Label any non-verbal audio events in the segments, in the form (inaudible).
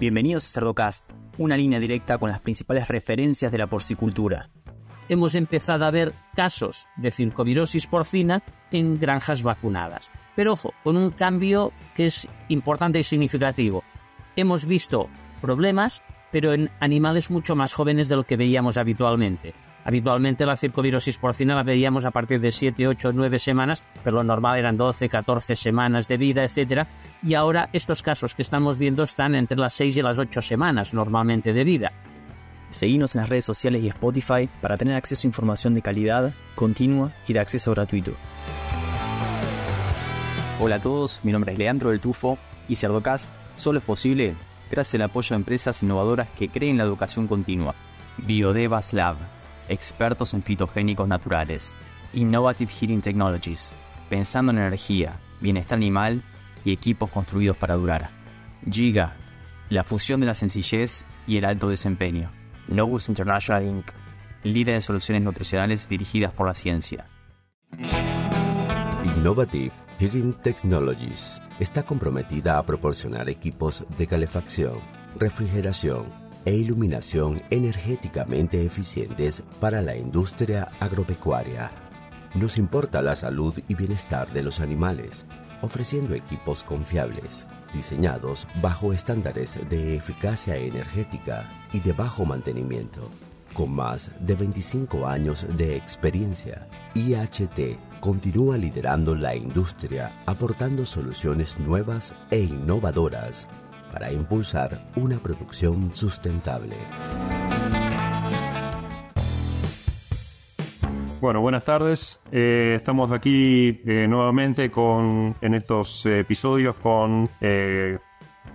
Bienvenidos a Cerdocast, una línea directa con las principales referencias de la porcicultura. Hemos empezado a ver casos de circovirosis porcina en granjas vacunadas. Pero ojo, con un cambio que es importante y significativo. Hemos visto problemas, pero en animales mucho más jóvenes de lo que veíamos habitualmente. Habitualmente la circovirosis porcina la veíamos a partir de 7, 8, 9 semanas, pero lo normal eran 12, 14 semanas de vida, etc. Y ahora estos casos que estamos viendo están entre las 6 y las 8 semanas normalmente de vida. Seguimos en las redes sociales y Spotify para tener acceso a información de calidad, continua y de acceso gratuito. Hola a todos, mi nombre es Leandro del Tufo y Cerdocast solo es posible gracias al apoyo de empresas innovadoras que creen la educación continua. Biodevas Lab expertos en fitogénicos naturales, Innovative Heating Technologies, pensando en energía, bienestar animal y equipos construidos para durar. Giga, la fusión de la sencillez y el alto desempeño. Novus International Inc., líder de soluciones nutricionales dirigidas por la ciencia. Innovative Heating Technologies está comprometida a proporcionar equipos de calefacción, refrigeración, e iluminación energéticamente eficientes para la industria agropecuaria. Nos importa la salud y bienestar de los animales, ofreciendo equipos confiables, diseñados bajo estándares de eficacia energética y de bajo mantenimiento. Con más de 25 años de experiencia, IHT continúa liderando la industria aportando soluciones nuevas e innovadoras para impulsar una producción sustentable. Bueno, buenas tardes. Eh, estamos aquí eh, nuevamente con, en estos episodios con eh,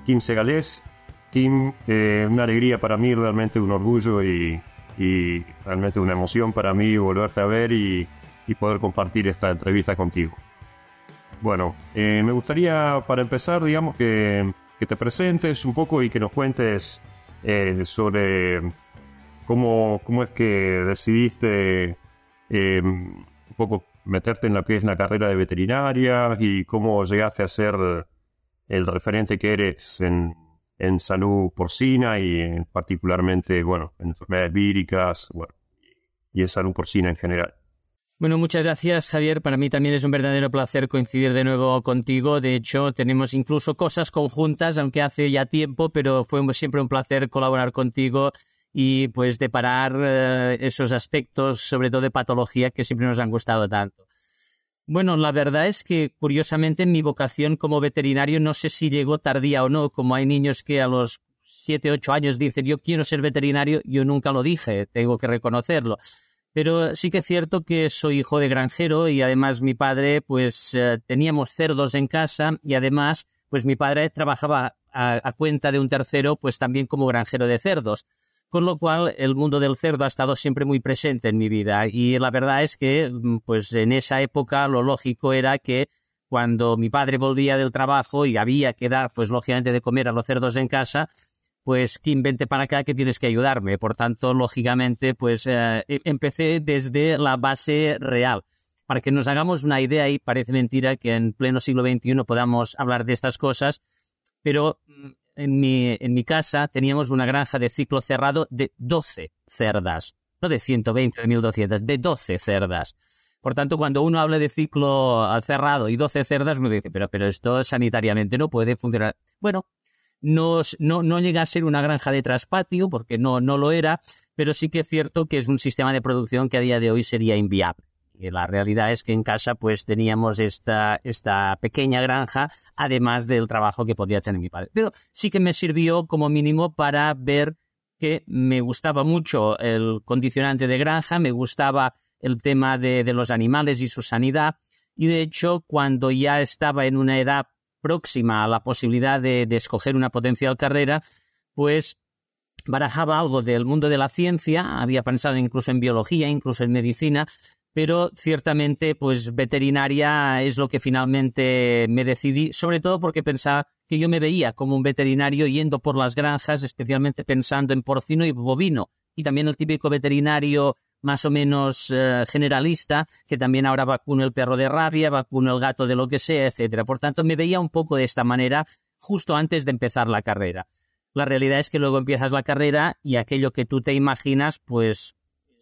Kim Segalés. Kim, una alegría para mí, realmente un orgullo y, realmente una emoción para mí volverte a ver y, y poder compartir esta entrevista contigo. Bueno, me gustaría para empezar, digamos que que te presentes un poco y que nos cuentes eh, sobre cómo, cómo es que decidiste em, un poco meterte en lo que es la carrera de veterinaria y cómo llegaste a ser el referente que eres en, en salud porcina y particularmente, bueno, en enfermedades víricas, y en salud porcina en general. Bueno, muchas gracias Javier. Para mí también es un verdadero placer coincidir de nuevo contigo. De hecho, tenemos incluso cosas conjuntas, aunque hace ya tiempo, pero fue siempre un placer colaborar contigo y pues deparar eh, esos aspectos, sobre todo de patología, que siempre nos han gustado tanto. Bueno, la verdad es que curiosamente mi vocación como veterinario no sé si llegó tardía o no, como hay niños que a los 7, 8 años dicen yo quiero ser veterinario, yo nunca lo dije, tengo que reconocerlo. Pero sí que es cierto que soy hijo de granjero y además mi padre, pues eh, teníamos cerdos en casa y además, pues mi padre trabajaba a, cuenta de un tercero, pues también como granjero de cerdos. Con lo cual, el mundo del cerdo ha estado siempre muy presente en mi vida. Y la verdad es que, mm, pues en esa época, lo lógico era que cuando mi padre volvía del trabajo y había que dar, pues lógicamente, de comer a los cerdos en casa, pues Kim, vente para acá que tienes que ayudarme. Por tanto, lógicamente, pues eh, e-, empecé desde la base real. Para que nos hagamos una idea, y parece mentira que en pleno siglo XXI podamos hablar de estas cosas, pero mm, en mi, en mi casa teníamos una granja de ciclo cerrado de 12 cerdas, no de 120 de 1200, de 12 cerdas. Por tanto, cuando uno habla de ciclo cerrado y 12 cerdas, uno dice, pero, pero esto sanitariamente no puede funcionar. Bueno, no, no, llega a ser una granja de traspatio, porque no, no lo era, pero sí que es cierto que es un sistema de producción que a día de hoy sería inviable. Y la realidad es que en casa pues teníamos esta, esta pequeña granja, además del trabajo que podía tener mi padre. Pero sí que me sirvió como mínimo para ver que me gustaba mucho el condicionante de granja, me gustaba el tema de los animales y su sanidad, y de hecho cuando ya estaba en una edad próxima a la posibilidad de, escoger una potencial carrera, pues barajaba algo del mundo de la ciencia, había pensado incluso en biología, incluso en medicina, pero ciertamente pues veterinaria es lo que finalmente me decidí, sobre todo porque pensaba que yo me veía como un veterinario yendo por las granjas, especialmente pensando en porcino y bovino, y también el típico veterinario más o menos eh, generalista, que también ahora vacuno el perro de rabia, vacuno el gato de lo que sea, etcétera. Por tanto, me veía un poco de esta manera justo antes de empezar la carrera. la realidad es que luego empiezas la carrera y aquello que tú te imaginas, pues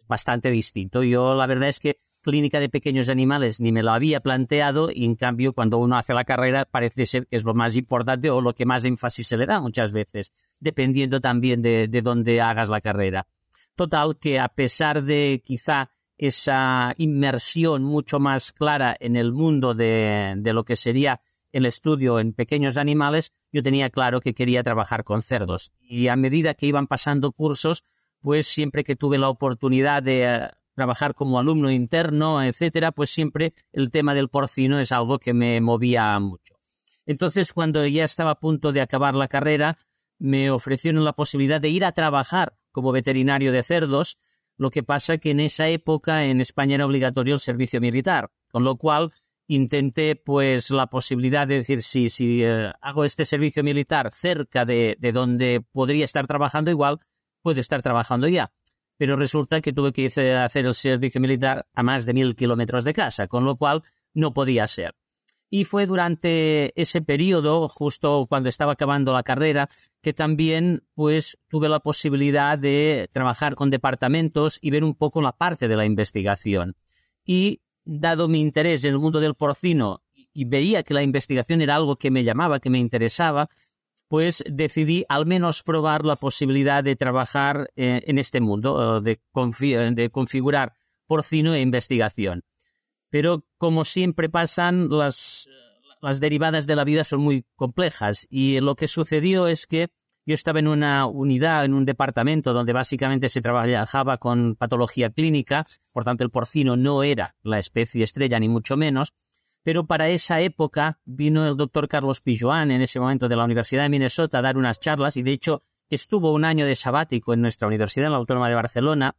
bastante distinto. Yo la verdad es que clínica de pequeños animales ni me lo había planteado y en cambio cuando uno hace la carrera parece ser que es lo más importante o lo que más énfasis se le da muchas veces, dependiendo también de, de dónde hagas la carrera. Total que a pesar de quizá esa inmersión mucho más clara en el mundo de, de lo que sería el estudio en pequeños animales, yo tenía claro que quería trabajar con cerdos. Y a medida que iban pasando cursos, pues siempre que tuve la oportunidad de eh, trabajar como alumno interno, etcétera, pues siempre el tema del porcino es algo que me movía mucho. Entonces, cuando ya estaba a punto de acabar la carrera, me ofrecieron la posibilidad de ir a trabajar como veterinario de cerdos, lo que pasa que en esa época en España era obligatorio el servicio militar, con lo cual intenté pues la posibilidad de decir si, si eh, hago este servicio militar cerca de, de donde podría estar trabajando, igual puedo estar trabajando ya pero resulta que tuve que hacer el servicio militar a más de mil kilómetros de casa, con lo cual no podía ser. Y fue durante ese periodo, justo cuando estaba acabando la carrera, que también pues tuve la posibilidad de trabajar con departamentos y ver un poco la parte de la investigación. Y dado mi interés en el mundo del porcino y veía que la investigación era algo que me llamaba, que me interesaba, pues decidí al menos probar la posibilidad de trabajar eh, en este mundo, de, de, configurar porcino e investigación. Pero como siempre pasan, las, las derivadas de la vida son muy complejas. Y lo que sucedió es que yo estaba en una unidad, en un departamento donde básicamente se trabajaba con patología clínica, por tanto el porcino no era la especie estrella ni mucho menos, pero para esa época vino el doctor Carlos Pijoan, en ese momento de la Universidad de Minnesota, a dar unas charlas. Y de hecho estuvo un año de sabático en nuestra universidad, en la Autónoma de Barcelona,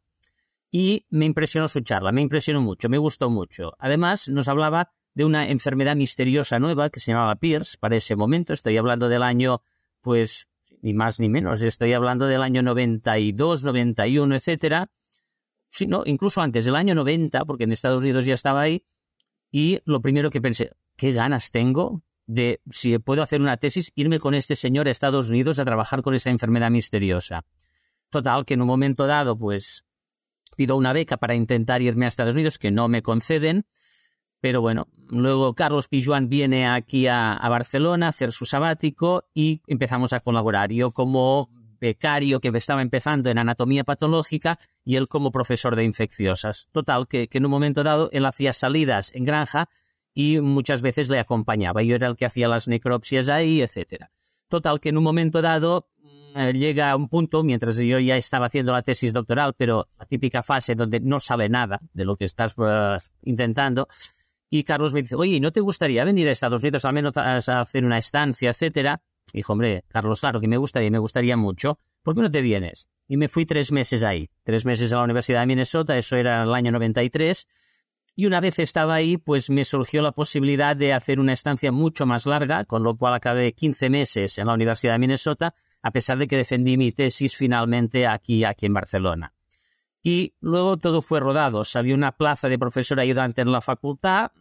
y me impresionó su charla, me impresionó mucho, me gustó mucho. Además, nos hablaba de una enfermedad misteriosa nueva que se llamaba Pierce para ese momento, estoy hablando del año, pues, ni más ni menos, estoy hablando del año 92, 91, etcétera. Sí, no, incluso antes del año 90, porque en Estados Unidos ya estaba ahí, y lo primero que pensé, qué ganas tengo de, si puedo hacer una tesis, irme con este señor a Estados Unidos a trabajar con esa enfermedad misteriosa. Total, que en un momento dado, pues pido una beca para intentar irme a Estados Unidos, que no me conceden. Pero bueno, luego Carlos Pijuan viene aquí a, Barcelona a hacer su sabático y empezamos a colaborar. Yo como becario que estaba empezando en anatomía patológica y él como profesor de infecciosas. Total, que, en un momento dado él hacía salidas en granja y muchas veces le acompañaba. Yo era el que hacía las necropsias ahí, etc. Total, que en un momento dado eh, llega un punto, mientras yo ya estaba haciendo la tesis doctoral, pero la típica fase donde no sale nada de lo que estás uh, intentando, y Carlos me dice, oye, ¿no te gustaría venir a Estados Unidos al menos a hacer una estancia, etcétera? Dijo, hombre, Carlos, claro que me gustaría, me gustaría mucho. ¿Por qué no te vienes? Y me fui tres meses ahí, tres meses a la Universidad de Minnesota, eso era el año 93. Y una vez estaba ahí, pues me surgió la posibilidad de hacer una estancia mucho más larga, con lo cual acabé 15 meses en la Universidad de Minnesota, a pesar de que defendí mi tesis finalmente aquí, aquí en Barcelona. Y luego todo fue rodado. Salió una plaza de profesor ayudante en la facultad.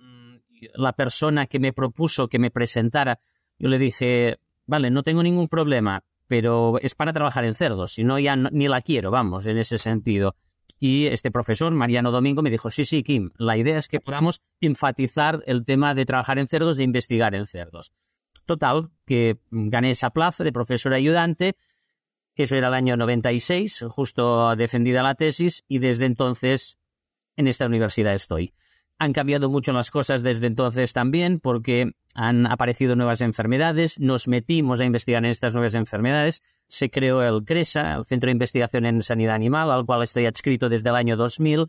La persona que me propuso que me presentara, yo le dije, vale, no tengo ningún problema, pero es para trabajar en cerdos, si no ya ni la quiero, vamos, en ese sentido. Y este profesor, Mariano Domingo, me dijo, sí, sí, Kim, la idea es que podamos enfatizar el tema de trabajar en cerdos, de investigar en cerdos. Total, que gané esa plaza de profesor ayudante, eso era el año 96, justo defendida la tesis, y desde entonces en esta universidad estoy. Han cambiado mucho las cosas desde entonces también porque han aparecido nuevas enfermedades, nos metimos a investigar en estas nuevas enfermedades, se creó el CRESA, el Centro de Investigación en Sanidad Animal, al cual estoy adscrito desde el año 2000,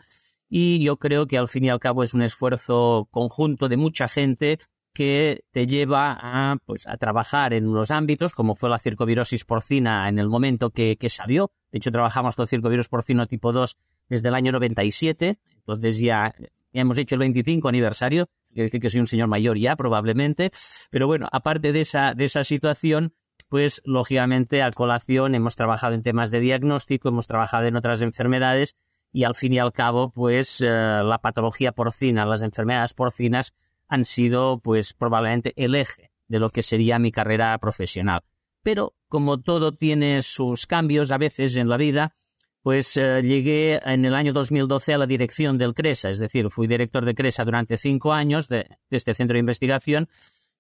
y yo creo que al fin y al cabo es un esfuerzo conjunto de mucha gente que te lleva a, pues, a trabajar en unos ámbitos, como fue la circovirosis porcina en el momento que, que salió. De hecho, trabajamos con circovirus porcino tipo 2 desde el año 97, entonces ya ya hemos hecho el 25 aniversario, quiere decir que soy un señor mayor ya probablemente, pero bueno, aparte de esa, de esa situación, pues lógicamente a colación hemos trabajado en temas de diagnóstico, hemos trabajado en otras enfermedades y al fin y al cabo, pues eh, la patología porcina, las enfermedades porcinas han sido pues probablemente el eje de lo que sería mi carrera profesional. Pero como todo tiene sus cambios a veces en la vida, pues eh, llegué en el año 2012 a la dirección del CRESA, es decir, fui director de CRESA durante cinco años de, este centro de investigación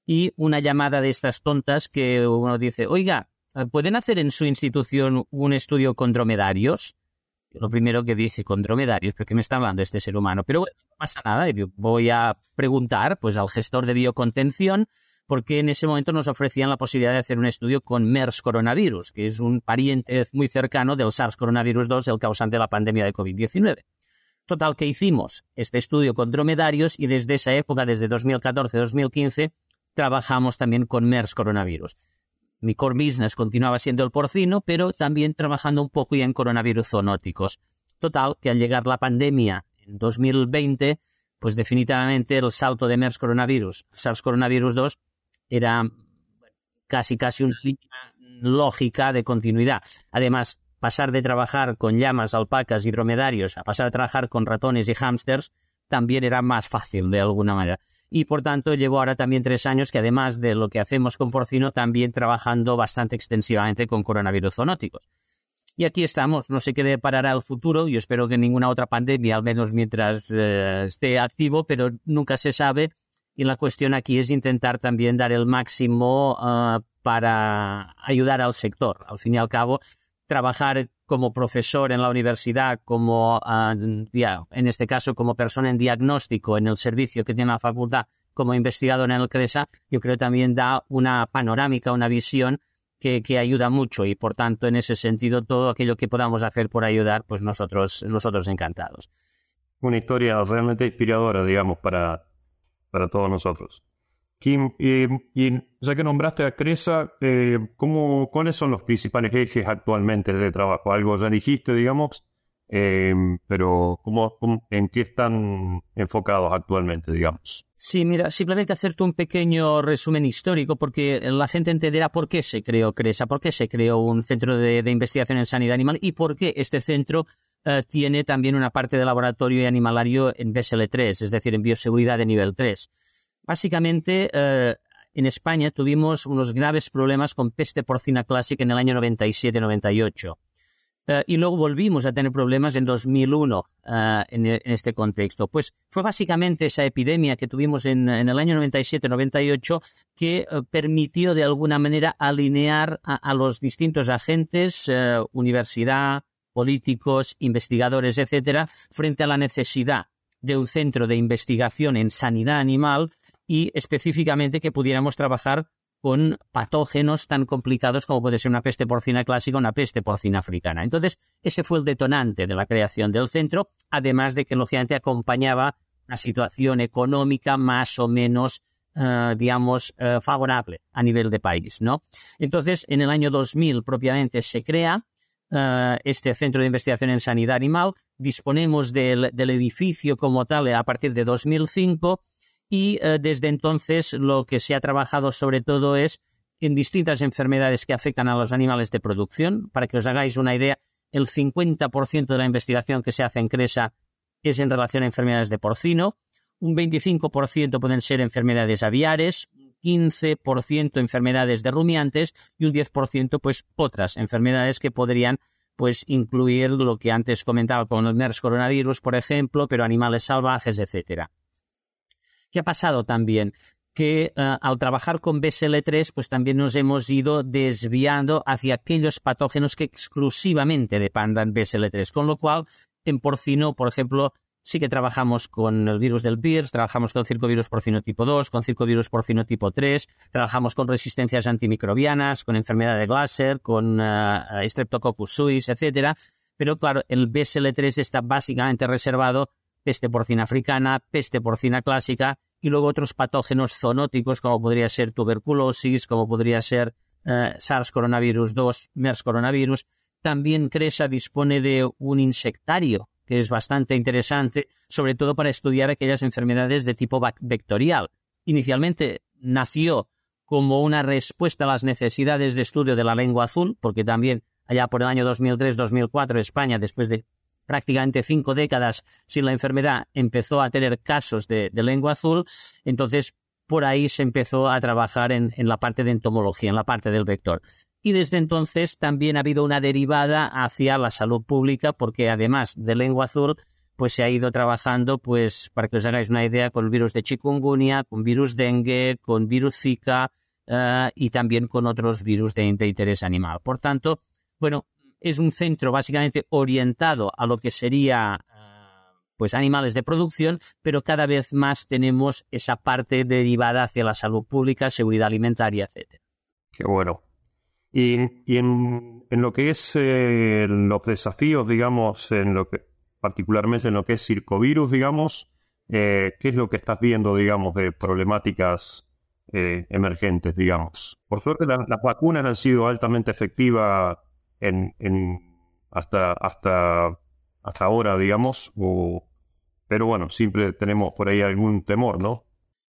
y una llamada de estas tontas que uno dice, oiga, ¿pueden hacer en su institución un estudio con dromedarios? Lo primero que dice, con dromedarios, ¿pero qué me está hablando este ser humano? Pero bueno, no pasa nada, voy a preguntar pues, al gestor de biocontención porque en ese momento nos ofrecían la posibilidad de hacer un estudio con MERS coronavirus, que es un pariente muy cercano del SARS coronavirus 2, el causante de la pandemia de COVID-19. Total, que hicimos este estudio con dromedarios y desde esa época, desde 2014-2015, trabajamos también con MERS coronavirus. Mi core business continuaba siendo el porcino, pero también trabajando un poco ya en coronavirus zoonóticos. Total, que al llegar la pandemia en 2020, pues definitivamente el salto de MERS coronavirus, SARS coronavirus 2, era casi casi una línea lógica de continuidad. Además, pasar de trabajar con llamas, alpacas y dromedarios a pasar a trabajar con ratones y hámsters también era más fácil de alguna manera. Y por tanto llevo ahora también tres años que además de lo que hacemos con porcino, también trabajando bastante extensivamente con coronavirus zoonóticos. Y aquí estamos, no sé qué deparará el futuro, yo espero que ninguna otra pandemia, al menos mientras eh, esté activo, pero nunca se sabe y la cuestión aquí es intentar también dar el máximo ah, para ayudar al sector. Al fin y al cabo, trabajar como profesor en la universidad, como ah, en este caso como persona en diagnóstico en el servicio que tiene la facultad, como investigador en el CRESA, yo creo también da una panorámica, una visión que, que, ayuda mucho y por tanto en ese sentido todo aquello que podamos hacer por ayudar, pues nosotros, nosotros encantados. Una historia realmente inspiradora, digamos, para para todos nosotros. Kim, y ya que nombraste a Cresa, eh, ¿cómo, ¿cuáles son los principales ejes actualmente de trabajo? Algo ya dijiste, digamos, eh, pero ¿cómo, en qué están enfocados actualmente, digamos? Sí, mira, simplemente hacerte un pequeño resumen histórico porque la gente entenderá por qué se creó CRESA, por qué se creó un centro de, investigación en sanidad animal y por qué este centro eh, tiene también una parte de laboratorio y animalario en BSL3, es decir, en bioseguridad de nivel 3. Básicamente, eh, en España tuvimos unos graves problemas con peste porcina clásica en el año 97-98. Eh, y luego volvimos a tener problemas en 2001 en, este contexto. Pues fue básicamente esa epidemia que tuvimos en, el año 97-98 que permitió de alguna manera alinear a los distintos agentes, universidad, políticos, investigadores, etcétera, frente a la necesidad de un centro de investigación en sanidad animal y específicamente que pudiéramos trabajar con patógenos tan complicados como puede ser una peste porcina clásica o una peste porcina africana. Entonces, ese fue el detonante de la creación del centro, además de que, lógicamente, acompañaba una situación económica más o menos, eh, digamos, eh, favorable a nivel de país, ¿no? Entonces, en el año 2000 propiamente se crea eh, este centro de investigación en sanidad animal. Disponemos del, edificio como tal a partir de 2005 y eh, desde entonces lo que se ha trabajado sobre todo es en distintas enfermedades que afectan a los animales de producción. Para que os hagáis una idea, el 50% de la investigación que se hace en CRESA es en relación a enfermedades de porcino, un 25% pueden ser enfermedades aviares, 15% enfermedades de rumiantes y un 10% pues otras enfermedades que podrían pues incluir lo que antes comentaba con el MERS coronavirus, por ejemplo, pero animales salvajes, etcétera. ¿Qué ha pasado también? que eh, al trabajar con BSL3, pues también nos hemos ido desviando hacia aquellos patógenos que exclusivamente dependan BSL3, con lo cual en porcino, por ejemplo, sí que trabajamos con el virus del PIRS, trabajamos con circovirus porcino tipo 2, con circovirus porcino tipo 3, trabajamos con resistencias antimicrobianas, con enfermedad de Glasser, con uh, Streptococcus suis, etcétera. Pero claro, el BSL3 está básicamente reservado peste porcina africana, peste porcina clásica y luego otros patógenos zoonóticos como podría ser tuberculosis, como podría ser uh, SARS coronavirus 2, MERS coronavirus. También CRESA dispone de un insectario que es bastante interesante, sobre todo para estudiar aquellas enfermedades de tipo vectorial. Inicialmente nació como una respuesta a las necesidades de estudio de la lengua azul, porque también allá por el año 2003-2004 España, después de prácticamente cinco décadas sin la enfermedad, empezó a tener casos de, lengua azul, entonces por ahí se empezó a trabajar en, en, la parte de entomología, en la parte del vector. y desde entonces también ha habido una derivada hacia la salud pública porque además de lengua azul pues se ha ido trabajando pues para que os hagáis una idea con virus de chikungunya, con virus dengue, con virus zika eh, y también con otros virus de, interés animal. Por tanto, bueno, es un centro básicamente orientado a lo que sería eh, pues animales de producción, pero cada vez más tenemos esa parte derivada hacia la salud pública, seguridad alimentaria, etc. Qué bueno. Y, en, lo que es eh, los desafíos, digamos, en lo que particularmente en lo que es circovirus, digamos, ¿qué es lo que estás viendo, digamos, de problemáticas eh, emergentes, digamos. Por suerte las vacunas han sido altamente efectivas en, hasta, hasta, hasta ahora, digamos, pero bueno, siempre tenemos por ahí algún temor, ¿no?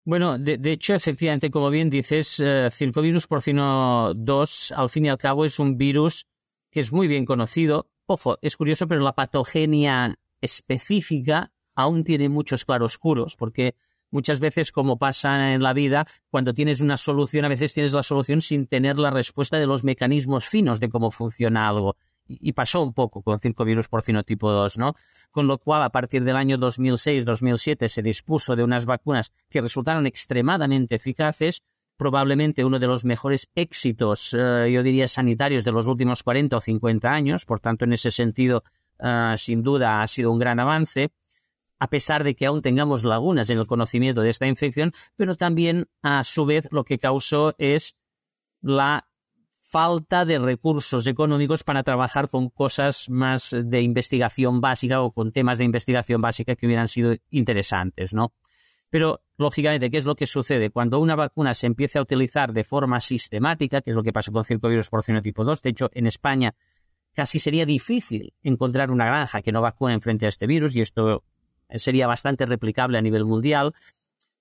Bueno, de, hecho, efectivamente, como bien dices, eh, circovirus porcino 2, al fin y al cabo, es un virus que es muy bien conocido. Ojo, es curioso, pero la patogenia específica aún tiene muchos claroscuros, porque muchas veces, como pasa en la vida, cuando tienes una solución, a veces tienes la solución sin tener la respuesta de los mecanismos finos de cómo funciona algo. Y pasó un poco con circovirus porcino tipo 2, ¿no? Con lo cual, a partir del año 2006-2007 se dispuso de unas vacunas que resultaron extremadamente eficaces, probablemente uno de los mejores éxitos, eh, yo diría, sanitarios de los últimos 40 o 50 años, por tanto, en ese sentido, eh, sin duda ha sido un gran avance a pesar de que aún tengamos lagunas en el conocimiento de esta infección, pero también a su vez lo que causó es la falta de recursos económicos para trabajar con cosas más de investigación básica o con temas de investigación básica que hubieran sido interesantes, ¿no? Pero, lógicamente, ¿qué es lo que sucede? Cuando una vacuna se empieza a utilizar de forma sistemática, que es lo que pasó con circovirus porcino tipo 2, de hecho, en España casi sería difícil encontrar una granja que no vacune frente a este virus, y esto sería bastante replicable a nivel mundial,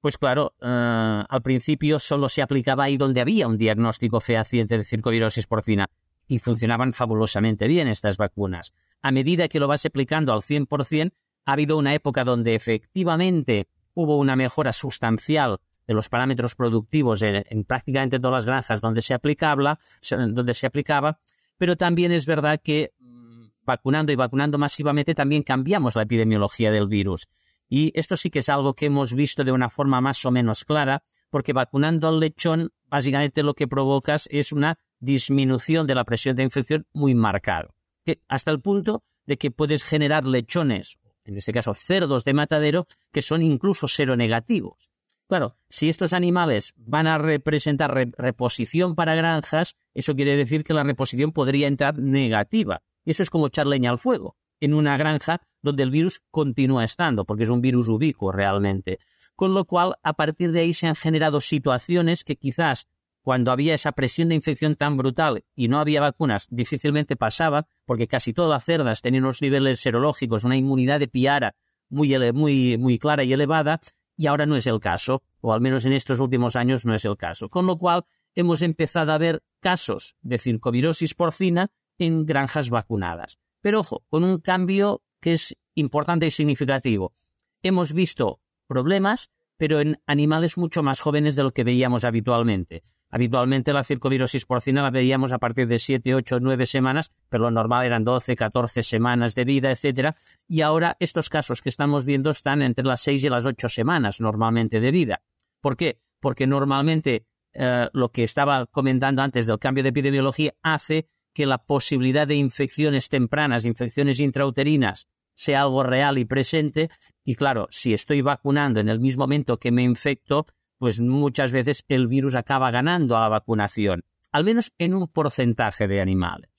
pues claro, eh, al principio solo se aplicaba ahí donde había un diagnóstico fehaciente de circovirosis porcina y funcionaban fabulosamente bien estas vacunas. A medida que lo vas aplicando al 100%, ha habido una época donde efectivamente hubo una mejora sustancial de los parámetros productivos en, prácticamente todas las granjas donde se, aplicaba, donde se aplicaba, pero también es verdad que vacunando y vacunando masivamente también cambiamos la epidemiología del virus. Y esto sí que es algo que hemos visto de una forma más o menos clara, porque vacunando al lechón, básicamente lo que provocas es una disminución de la presión de infección muy marcada, hasta el punto de que puedes generar lechones, en este caso cerdos de matadero, que son incluso seronegativos. Claro, si estos animales van a representar reposición para granjas, eso quiere decir que la reposición podría entrar negativa. Y eso es como echar leña al fuego en una granja donde el virus continúa estando, porque es un virus ubicuo realmente. Con lo cual, a partir de ahí se han generado situaciones que quizás cuando había esa presión de infección tan brutal y no había vacunas, difícilmente pasaba, porque casi todas las cerdas tenían unos niveles serológicos, una inmunidad de piara muy, muy, muy clara y elevada, y ahora no es el caso, o al menos en estos últimos años no es el caso. Con lo cual, hemos empezado a ver casos de circovirosis porcina en granjas vacunadas. Pero ojo, con un cambio que es importante y significativo. Hemos visto problemas, pero en animales mucho más jóvenes de lo que veíamos habitualmente. Habitualmente la circovirosis porcina la veíamos a partir de 7, 8, 9 semanas, pero lo normal eran 12, 14 semanas de vida, etc. Y ahora estos casos que estamos viendo están entre las 6 y las 8 semanas normalmente de vida. ¿Por qué? Porque normalmente eh, lo que estaba comentando antes del cambio de epidemiología hace que la posibilidad de infecciones tempranas, infecciones intrauterinas, sea algo real y presente. Y claro, si estoy vacunando en el mismo momento que me infecto, pues muchas veces el virus acaba ganando a la vacunación, al menos en un porcentaje de animales.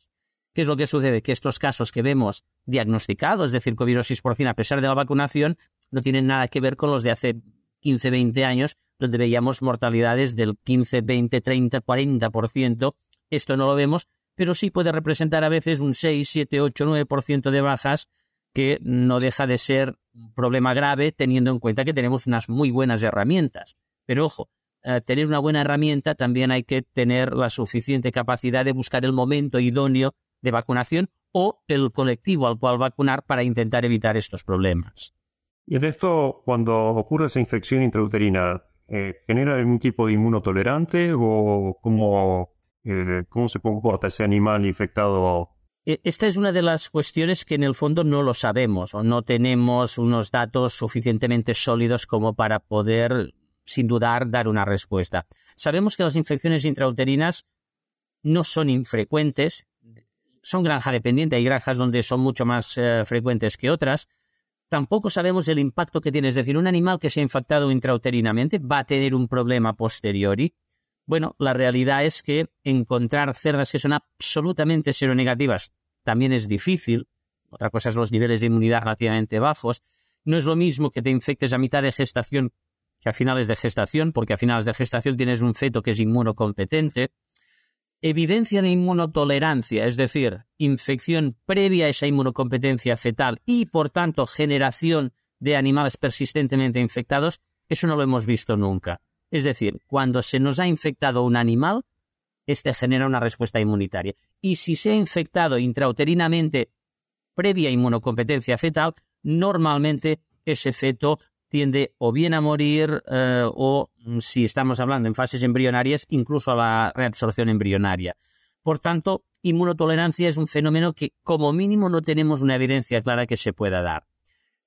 ¿Qué es lo que sucede? Que estos casos que vemos diagnosticados de circovirosis porcina a pesar de la vacunación no tienen nada que ver con los de hace 15, 20 años, donde veíamos mortalidades del 15, 20, 30, 40%. Esto no lo vemos pero sí puede representar a veces un 6, 7, 8, 9% de bajas, que no deja de ser un problema grave teniendo en cuenta que tenemos unas muy buenas herramientas. Pero ojo, eh, tener una buena herramienta también hay que tener la suficiente capacidad de buscar el momento idóneo de vacunación o el colectivo al cual vacunar para intentar evitar estos problemas. Y en esto, cuando ocurre esa infección intrauterina, eh, ¿genera algún tipo de inmunotolerante o cómo, eh, cómo se comporta ese animal infectado e, esta es una de las cuestiones que en el fondo no lo sabemos o no tenemos unos datos suficientemente sólidos como para poder, sin dudar, dar una respuesta. Sabemos que las infecciones intrauterinas no son infrecuentes, son granja dependiente, hay granjas donde son mucho más eh, frecuentes que otras. Tampoco sabemos el impacto que tiene, es decir, un animal que se ha infectado intrauterinamente va a tener un problema posteriori. Bueno, la realidad es que encontrar cerdas que son absolutamente seronegativas también es difícil. Otra cosa es los niveles de inmunidad relativamente bajos. No es lo mismo que te infectes a mitad de gestación que a finales de gestación, porque a finales de gestación tienes un feto que es inmunocompetente. Evidencia de inmunotolerancia, es decir, infección previa a esa inmunocompetencia fetal y, por tanto, generación de animales persistentemente infectados, eso no lo hemos visto nunca. Es decir, cuando se nos ha infectado un animal, este genera una respuesta inmunitaria. Y si se ha infectado intrauterinamente previa inmunocompetencia fetal, normalmente ese feto tiende o bien a morir eh, o, mm, si estamos hablando en fases embrionarias, incluso a la reabsorción embrionaria. Por tanto, inmunotolerancia es un fenómeno que como mínimo no tenemos una evidencia clara que se pueda dar.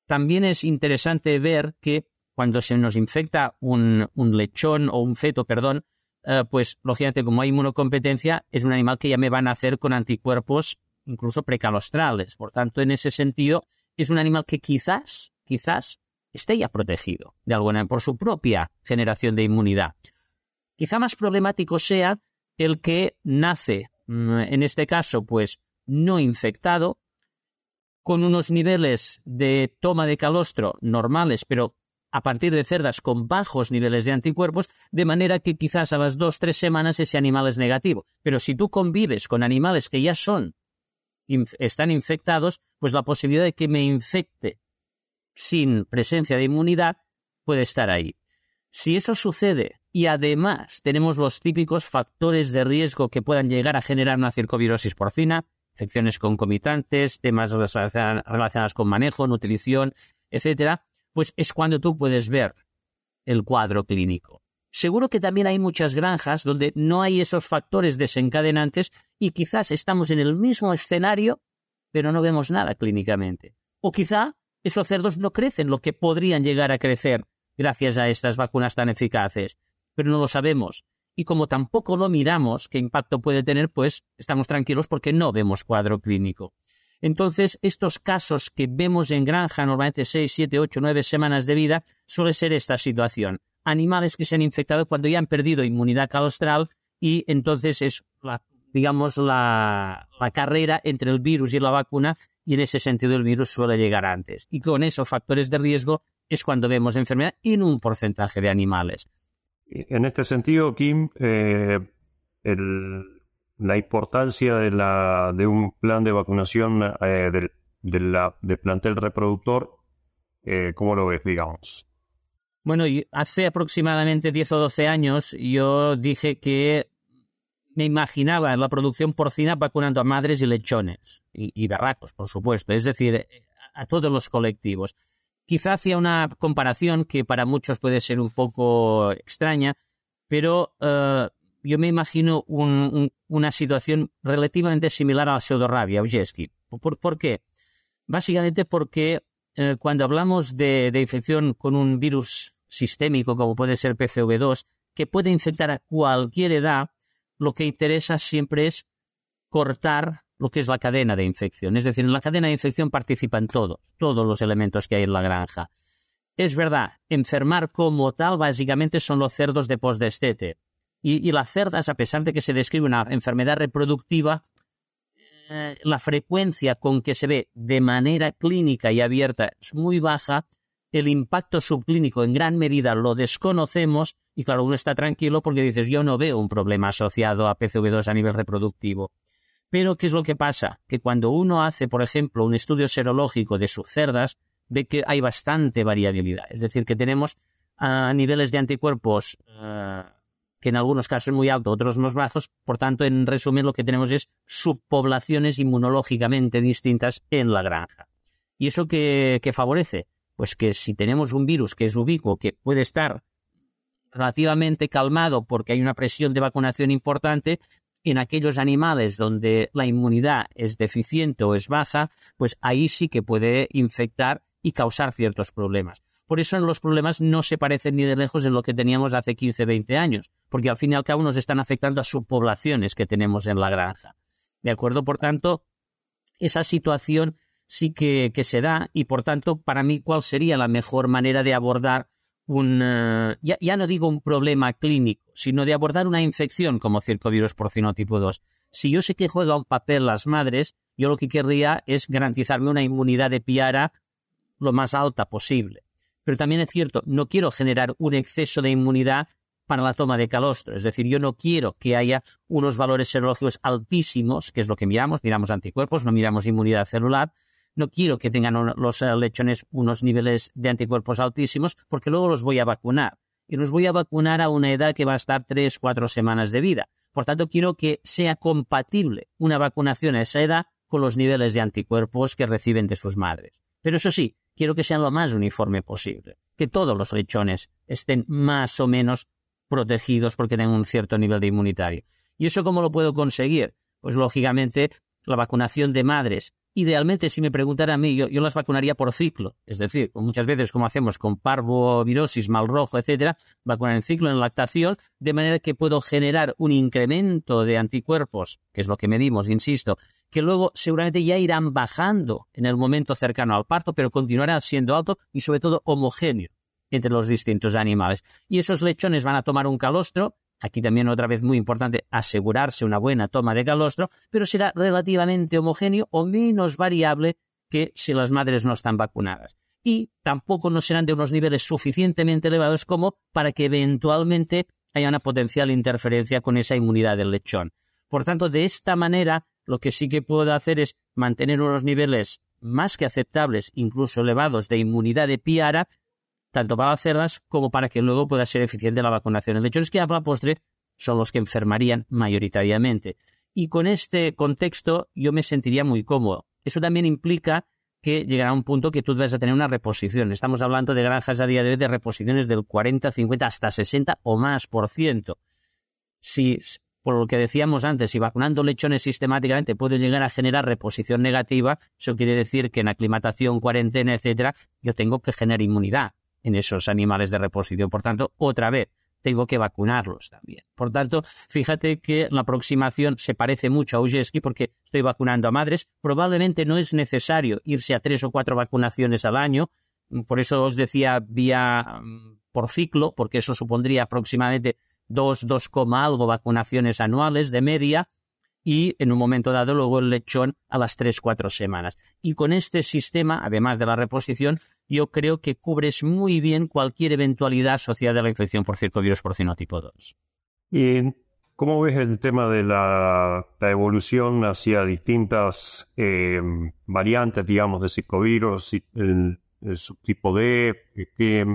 También es interesante ver que cuando se nos infecta un, lechón o un feto, perdón, eh, pues lógicamente como hay inmunocompetencia, es un animal que ya me va a nacer con anticuerpos incluso precalostrales. Por tanto, en ese sentido, es un animal que quizás, quizás esté ya protegido de alguna por su propia generación de inmunidad. Quizá más problemático sea el que nace, mm, en este caso, pues no infectado, con unos niveles de toma de calostro normales, pero a partir de cerdas con bajos niveles de anticuerpos, de manera que quizás a las dos, tres semanas ese animal es negativo. Pero si tú convives con animales que ya son, están infectados, pues la posibilidad de que me infecte sin presencia de inmunidad puede estar ahí. Si eso sucede y además tenemos los típicos factores de riesgo que puedan llegar a generar una circovirosis porcina, infecciones concomitantes, temas relacionados con manejo, nutrición, etcétera, pues es cuando tú puedes ver el cuadro clínico. Seguro que también hay muchas granjas donde no hay esos factores desencadenantes y quizás estamos en el mismo escenario, pero no vemos nada clínicamente. O quizá esos cerdos no crecen lo que podrían llegar a crecer gracias a estas vacunas tan eficaces, pero no lo sabemos. Y como tampoco lo miramos qué impacto puede tener, pues estamos tranquilos porque no vemos cuadro clínico. Entonces, estos casos que vemos en granja, normalmente 6, 7, 8, 9 semanas de vida, suele ser esta situación. Animales que se han infectado cuando ya han perdido inmunidad calostral y entonces es, la, digamos, la, la carrera entre el virus y la vacuna y en ese sentido el virus suele llegar antes. Y con esos factores de riesgo es cuando vemos enfermedad en un porcentaje de animales. En este sentido, Kim, eh, el, la importancia de, la, de un plan de vacunación eh, del, de plantel reproductor, eh, ¿cómo lo ves, digamos? Bueno, hace aproximadamente 10 o 12 años yo dije que me imaginaba la producción porcina vacunando a madres y lechones, y, y berracos, por supuesto, es decir, a todos los colectivos. Quizá hacía una comparación que para muchos puede ser un poco extraña, pero uh, yo me imagino una situación relativamente similar a la pseudorrabia, Ujeski. ¿Por, ¿Por, qué? Básicamente porque eh, cuando hablamos de, infección con un virus sistémico, como puede ser PCV2, que puede infectar a cualquier edad, lo que interesa siempre es cortar lo que es la cadena de infección. Es decir, en la cadena de infección participan todos, todos los elementos que hay en la granja. Es verdad, enfermar como tal básicamente son los cerdos de postdestete, y, las cerdas, a pesar de que se describe una enfermedad reproductiva, eh, la frecuencia con que se ve de manera clínica y abierta es muy baja, el impacto subclínico en gran medida lo desconocemos y claro, uno está tranquilo porque dices yo no veo un problema asociado a PCV2 a nivel reproductivo. Pero ¿qué es lo que pasa? Que cuando uno hace, por ejemplo, un estudio serológico de sus cerdas, ve que hay bastante variabilidad. Es decir, que tenemos a niveles de anticuerpos eh, que en algunos casos es muy alto, otros más bajos. Por tanto, en resumen, lo que tenemos es subpoblaciones inmunológicamente distintas en la granja. ¿Y eso qué, favorece? Pues que si tenemos un virus que es ubicuo, que puede estar relativamente calmado porque hay una presión de vacunación importante, en aquellos animales donde la inmunidad es deficiente o es baja, pues ahí sí que puede infectar y causar ciertos problemas. Por eso los problemas no se parecen ni de lejos en lo que teníamos hace 15, 20 años, porque al fin y al cabo nos están afectando a subpoblaciones que tenemos en la granja. ¿De acuerdo? Por tanto, esa situación sí que, se da y por tanto, para mí, ¿cuál sería la mejor manera de abordar un, eh, ya, no digo un problema clínico, sino de abordar una infección como circovirus porcino tipo 2? Si yo sé que juega un papel las madres, yo lo que querría es garantizarme una inmunidad de piara lo más alta posible. Pero también es cierto, no quiero generar un exceso de inmunidad para la toma de calostro. Es decir, yo no quiero que haya unos valores serológicos altísimos, que es lo que miramos, miramos anticuerpos, no miramos inmunidad celular. No quiero que tengan los eh, lechones unos niveles de anticuerpos altísimos, porque luego los voy a vacunar. Y los voy a vacunar a una edad que va a estar tres, cuatro semanas de vida. Por tanto, quiero que sea compatible una vacunación a esa edad con los niveles de anticuerpos que reciben de sus madres. Pero eso sí, quiero que sean lo más uniforme posible, que todos los lechones estén más o menos protegidos porque tengan un cierto nivel de inmunitario. ¿Y eso cómo lo puedo conseguir? Pues lógicamente la vacunación de madres. Idealmente, si me preguntara a mí, yo, las vacunaría por ciclo. Es decir, muchas veces como hacemos con parvovirosis, mal rojo, etcétera, vacunar en ciclo, en lactación, de manera que puedo generar un incremento de anticuerpos, que es lo que medimos, insisto, que luego seguramente ya irán bajando en el momento cercano al parto, pero continuará siendo alto y sobre todo homogéneo entre los distintos animales. Y esos lechones van a tomar un calostro, aquí también otra vez muy importante asegurarse una buena toma de calostro, pero será relativamente homogéneo o menos variable que si las madres no están vacunadas. Y tampoco no serán de unos niveles suficientemente elevados como para que eventualmente haya una potencial interferencia con esa inmunidad del lechón. Por tanto, de esta manera lo que sí que puedo hacer es mantener unos niveles más que aceptables, incluso elevados, de inmunidad de piara, tanto para las cerdas como para que luego pueda ser eficiente la vacunación. El hecho es que a la postre son los que enfermarían mayoritariamente. Y con este contexto yo me sentiría muy cómodo. Eso también implica que llegará un punto que tú vas a tener una reposición. Estamos hablando de granjas a día de hoy de reposiciones del 40, 50, hasta 60 o más por ciento. Si por lo que decíamos antes, si vacunando lechones sistemáticamente puede llegar a generar reposición negativa, eso quiere decir que en aclimatación, cuarentena, etcétera, yo tengo que generar inmunidad en esos animales de reposición. Por tanto, otra vez, tengo que vacunarlos también. Por tanto, fíjate que la aproximación se parece mucho a Ujeski porque estoy vacunando a madres. Probablemente no es necesario irse a tres o cuatro vacunaciones al año. Por eso os decía vía mm, por ciclo, porque eso supondría aproximadamente dos, dos coma algo vacunaciones anuales de media y en un momento dado luego el lechón a las tres, cuatro semanas. Y con este sistema, además de la reposición, yo creo que cubres muy bien cualquier eventualidad asociada a la infección por circovirus porcino tipo 2. ¿Y cómo ves el tema de la, evolución hacia distintas eh, variantes, digamos, de circovirus, el, el subtipo D? ¿Qué,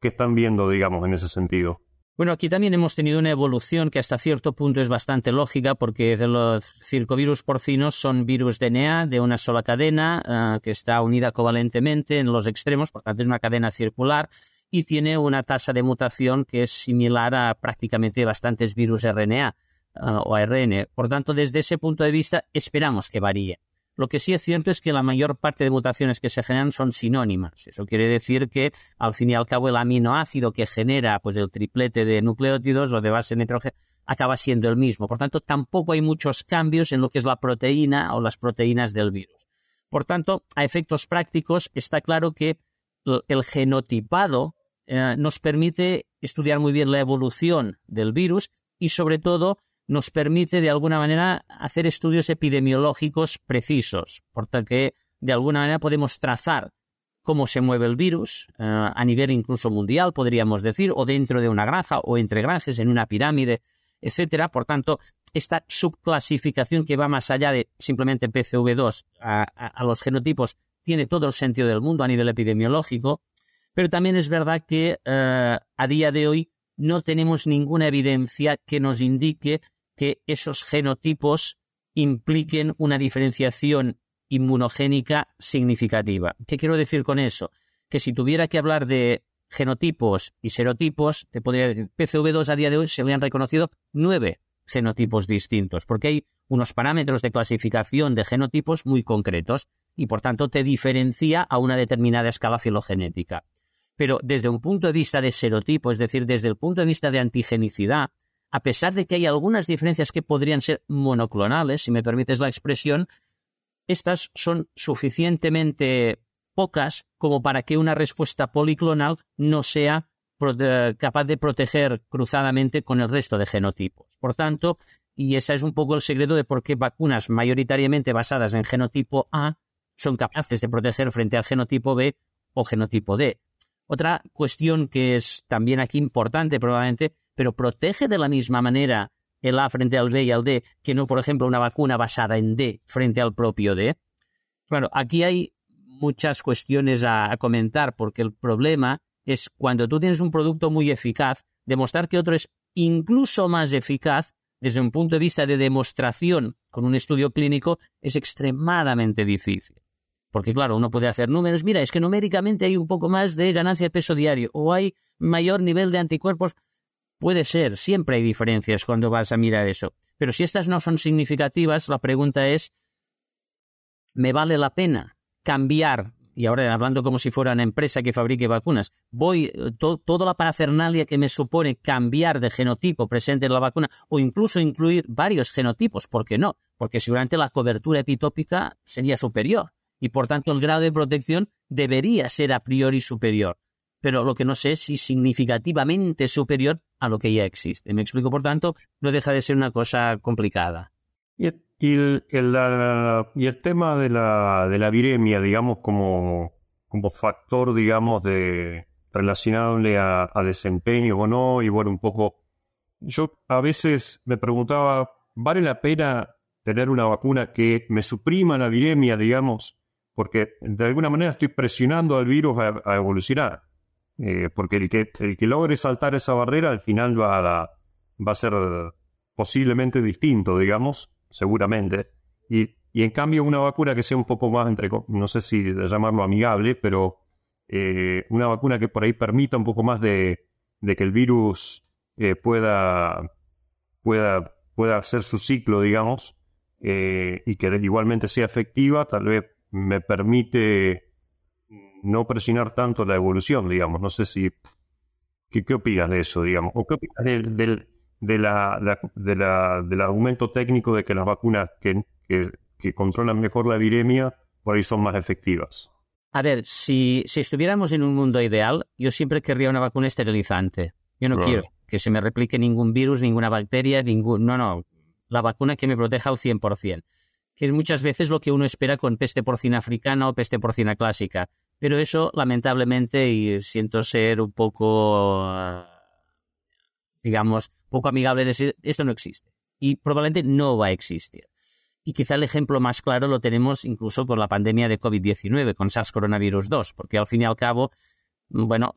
¿Qué están viendo, digamos, en ese sentido? Bueno, aquí también hemos tenido una evolución que hasta cierto punto es bastante lógica porque los circovirus porcinos son virus DNA de una sola cadena ah, que está unida covalentemente en los extremos, por tanto es una cadena circular y tiene una tasa de mutación que es similar a prácticamente bastantes virus RNA ah, o ARN. Por tanto, desde ese punto de vista esperamos que varíe. Lo que sí es cierto es que la mayor parte de mutaciones que se generan son sinónimas. Eso quiere decir que, al fin y al cabo, el aminoácido que genera pues, el triplete de nucleótidos o de base nitrógeno acaba siendo el mismo. Por tanto, tampoco hay muchos cambios en lo que es la proteína o las proteínas del virus. Por tanto, a efectos prácticos, está claro que el genotipado eh, nos permite estudiar muy bien la evolución del virus y, sobre todo, nos permite de alguna manera hacer estudios epidemiológicos precisos, porque de alguna manera podemos trazar cómo se mueve el virus eh, a nivel incluso mundial, podríamos decir, o dentro de una granja o entre granjas, en una pirámide, etcétera. Por tanto, esta subclasificación que va más allá de simplemente PCV2 a, los genotipos tiene todo el sentido del mundo a nivel epidemiológico, pero también es verdad que eh, a día de hoy no tenemos ninguna evidencia que nos indique que esos genotipos impliquen una diferenciación inmunogénica significativa. ¿Qué quiero decir con eso? Que si tuviera que hablar de genotipos y serotipos, te podría decir, PCV2 a día de hoy se habían reconocido nueve genotipos distintos, porque hay unos parámetros de clasificación de genotipos muy concretos y por tanto te diferencia a una determinada escala filogenética. Pero desde un punto de vista de serotipo, es decir, desde el punto de vista de antigenicidad, a pesar de que hay algunas diferencias que podrían ser monoclonales, si me permites la expresión, estas son suficientemente pocas como para que una respuesta policlonal no sea capaz de proteger cruzadamente con el resto de genotipos. Por tanto, y ese es un poco el secreto de por qué vacunas mayoritariamente basadas en genotipo A son capaces de proteger frente al genotipo B o genotipo D. Otra cuestión que es también aquí importante probablemente, pero protege de la misma manera el A frente al B y al D que no, por ejemplo, una vacuna basada en D frente al propio D. Bueno, aquí hay muchas cuestiones a, a comentar porque el problema es cuando tú tienes un producto muy eficaz, demostrar que otro es incluso más eficaz desde un punto de vista de demostración con un estudio clínico es extremadamente difícil. Porque claro, uno puede hacer números, mira, es que numéricamente hay un poco más de ganancia de peso diario o hay mayor nivel de anticuerpos. Puede ser, siempre hay diferencias cuando vas a mirar eso. Pero si estas no son significativas, la pregunta es, ¿me vale la pena cambiar y ahora hablando como si fuera una empresa que fabrique vacunas, voy toda la parafernalia que me supone cambiar de genotipo presente en la vacuna o incluso incluir varios genotipos, ¿por qué no? Porque seguramente la cobertura epitópica sería superior y por tanto el grado de protección debería ser a priori superior. Pero lo que no sé es si significativamente superior a lo que ya existe. Me explico, por tanto, no deja de ser una cosa complicada. Y el, el tema de la, de la viremia, digamos, como, como factor, digamos, de relacionable a, desempeño o no, y bueno, un poco. Yo a veces me preguntaba, ¿vale la pena tener una vacuna que me suprima la viremia, digamos? Porque de alguna manera estoy presionando al virus a, evolucionar. Eh, porque el que, el que logre saltar esa barrera al final va a, va a ser posiblemente distinto, digamos seguramente. Y, en cambio una vacuna que sea un poco más, entre, no sé si de llamarlo amigable, pero eh, una vacuna que por ahí permita un poco más de, que el virus eh, pueda, pueda, pueda hacer su ciclo, digamos, eh, y que igualmente sea efectiva, tal vez me permite no presionar tanto la evolución, digamos. No sé si... ¿Qué, qué opinas de eso, digamos? ¿O qué opinas del de la, de la, del argumento técnico de que las vacunas que, que, controlan mejor la viremia por ahí son más efectivas. A ver, si, si estuviéramos en un mundo ideal, yo siempre querría una vacuna esterilizante. Yo no quiero que se me replique ningún virus, ninguna bacteria, ningún... No, no. La vacuna que me proteja al 100%. Que es muchas veces lo que uno espera con peste porcina africana o peste porcina clásica. Pero eso, lamentablemente, y siento ser un poco digamos, poco amigable de decir, esto no existe. Y probablemente no va a existir. Y quizá el ejemplo más claro lo tenemos incluso con la pandemia de COVID-19, con SARS coronavirus 2, porque al fin y al cabo, bueno,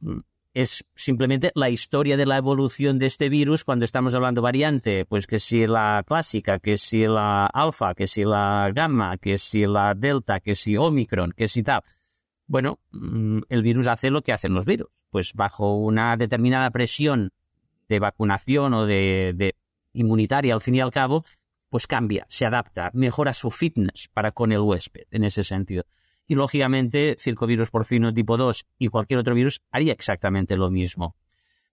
es simplemente la historia de la evolución de este virus cuando estamos hablando variante, pues que si la clásica, que si la alfa, que si la gamma, que si la delta, que si omicron, que si tal. Bueno, mm, el virus hace lo que hacen los virus, pues bajo una determinada presión de vacunación o de, inmunitaria al fin y al cabo, pues cambia, se adapta, mejora su fitness para con el huésped en ese sentido. Y lógicamente, circovirus porcino tipo 2 y cualquier otro virus haría exactamente lo mismo.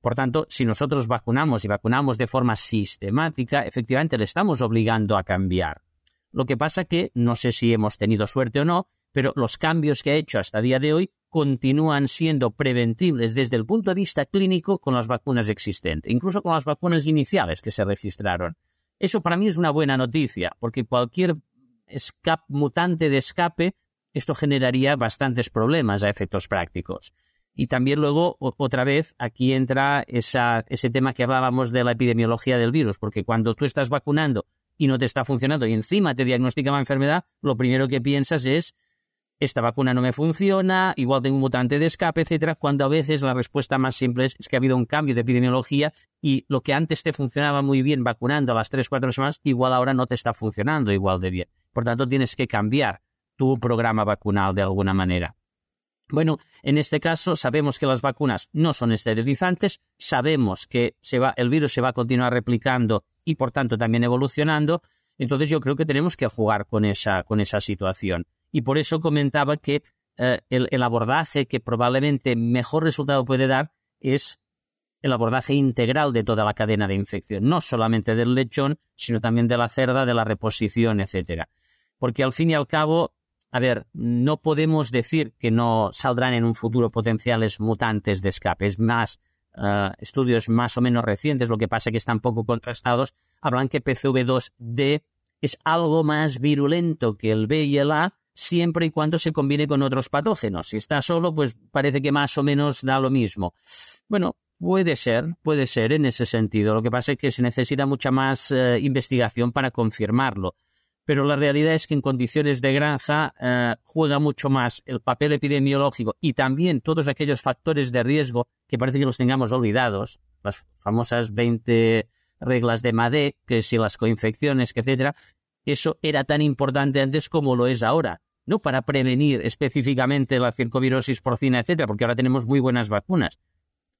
Por tanto, si nosotros vacunamos y vacunamos de forma sistemática, efectivamente le estamos obligando a cambiar. Lo que pasa que no sé si hemos tenido suerte o no, pero los cambios que ha hecho hasta el día de hoy continúan siendo preventibles desde el punto de vista clínico con las vacunas existentes, incluso con las vacunas iniciales que se registraron. Eso para mí es una buena noticia, porque cualquier mutante de escape, esto generaría bastantes problemas a efectos prácticos. Y también luego, otra vez, aquí entra ese tema que hablábamos de la epidemiología del virus, porque cuando tú estás vacunando y no te está funcionando y encima te diagnostica la enfermedad, lo primero que piensas es esta vacuna no me funciona, igual tengo un mutante de escape, etcétera, cuando a veces la respuesta más simple es, que ha habido un cambio de epidemiología y lo que antes te funcionaba muy bien vacunando a las 3, 4 semanas, igual ahora no te está funcionando igual de bien. Por tanto, tienes que cambiar tu programa vacunal de alguna manera. Bueno, en este caso sabemos que las vacunas no son esterilizantes, sabemos que el virus se va a continuar replicando y por tanto también evolucionando. Entonces yo creo que tenemos que jugar con esa, con esa situación. Y por eso comentaba que eh, el, el abordaje que probablemente mejor resultado puede dar es el abordaje integral de toda la cadena de infección, no solamente del lechón, sino también de la cerda, de la reposición, etcétera. Porque al fin y al cabo, a ver, no podemos decir que no saldrán en un futuro potenciales mutantes de escape. Es más, eh, estudios más o menos recientes, lo que pasa es que están poco contrastados, hablan que PCV2D es algo más virulento que el B y el A, siempre y cuando se combine con otros patógenos. Si está solo, pues parece que más o menos da lo mismo. Bueno, puede ser, puede ser en ese sentido. Lo que pasa es que se necesita mucha más eh, investigación para confirmarlo pero la realidad es que en condiciones de granja eh, juega mucho más el papel epidemiológico y también todos aquellos factores de riesgo que parece que los tengamos olvidados, las famosas 20 reglas de MADE, que si las coinfecciones, etcétera, eso era tan importante antes como lo es ahora. No para prevenir específicamente la circovirosis porcina, etcétera, porque ahora tenemos muy buenas vacunas,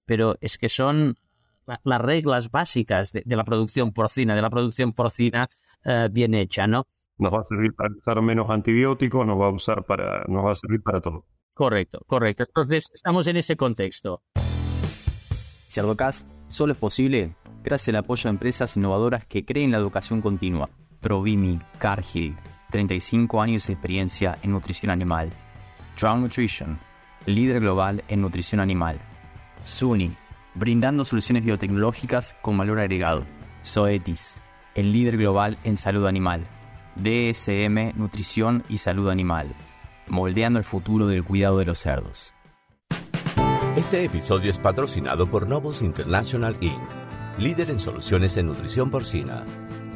pero es que son las reglas básicas de, la producción porcina, de la producción porcina eh, bien hecha, ¿no? nos va a servir para usar menos antibióticos, nos va a usar para, nos va a servir para todo. Correcto, correcto. Entonces, estamos en ese contexto. Cerdocast solo es posible gracias al apoyo de empresas innovadoras que creen la educación continua. Provimi, Cargill, 35 años de experiencia en nutrición animal. Drown Nutrition, líder global en nutrición animal. SUNY, brindando soluciones biotecnológicas con valor agregado. Zoetis, el líder global en salud animal. DSM Nutrición y Salud Animal, moldeando el futuro del cuidado de los cerdos. Este episodio es patrocinado por Novus International Inc., líder en soluciones en nutrición porcina.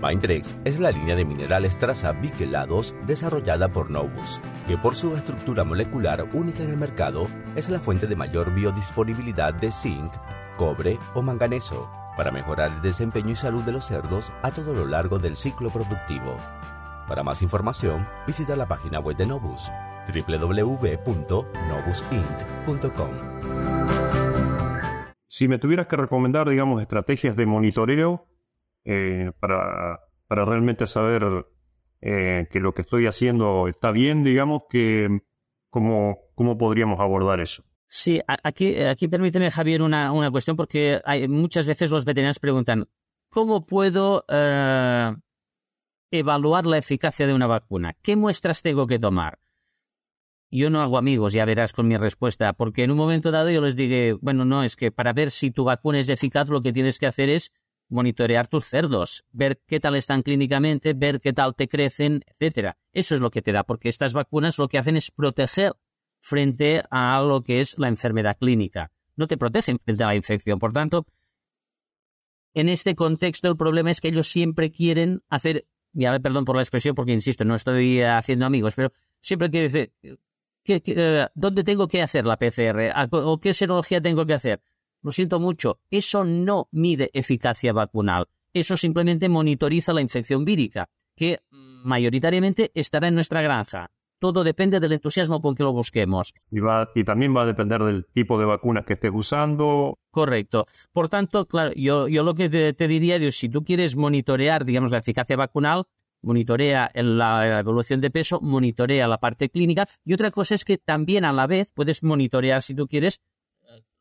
Mindrex es la línea de minerales traza biquelados desarrollada por Novus, que por su estructura molecular única en el mercado es la fuente de mayor biodisponibilidad de zinc, cobre o manganeso para mejorar el desempeño y salud de los cerdos a todo lo largo del ciclo productivo. Para más información, visita la página web de Novus www.novusint.com. Si me tuvieras que recomendar, digamos, estrategias de monitoreo eh, para, para, realmente saber eh, que lo que estoy haciendo está bien, digamos, que cómo, cómo podríamos abordar eso. Sí, aquí, aquí permíteme, Javier, una, una cuestión, porque hay, muchas veces los veterinarios preguntan, ¿cómo puedo eh, evaluar la eficacia de una vacuna. ¿Qué muestras tengo que tomar? Yo no hago amigos, ya verás con mi respuesta, porque en un momento dado yo les digo, bueno, no, es que para ver si tu vacuna es eficaz lo que tienes que hacer es monitorear tus cerdos, ver qué tal están clínicamente, ver qué tal te crecen, etcétera. Eso es lo que te da, porque estas vacunas lo que hacen es proteger frente a lo que es la enfermedad clínica. No te protegen frente a la infección. Por tanto, en este contexto el problema es que ellos siempre quieren hacer ya perdón por la expresión porque insisto, no estoy haciendo amigos, pero siempre quiero decir, eh, ¿dónde tengo que hacer la PCR? ¿O qué serología tengo que hacer? Lo siento mucho, eso no mide eficacia vacunal, eso simplemente monitoriza la infección vírica, que mayoritariamente estará en nuestra granja todo depende del entusiasmo con que lo busquemos. Y, va, y también va a depender del tipo de vacunas que estés usando. Correcto. Por tanto, claro, yo, yo lo que te, diría es, si tú quieres monitorear, digamos, la eficacia vacunal, monitorea la evolución de peso, monitorea la parte clínica y otra cosa es que también a la vez puedes monitorear, si tú quieres,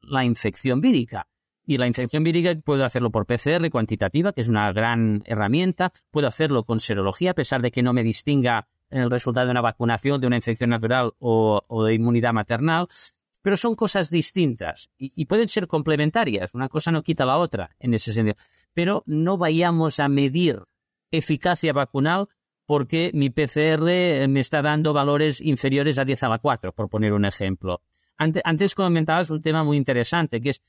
la infección vírica. Y la infección vírica puedo hacerlo por PCR cuantitativa, que es una gran herramienta, puedo hacerlo con serología, a pesar de que no me distinga el resultado de una vacunación, de una infección natural o, de inmunidad maternal, pero son cosas distintas y, pueden ser complementarias. Una cosa no quita la otra en ese sentido. Pero no vayamos a medir eficacia vacunal porque mi PCR me está dando valores inferiores a 10 a la 4, por poner un ejemplo. Antes, comentabas un tema muy interesante, que es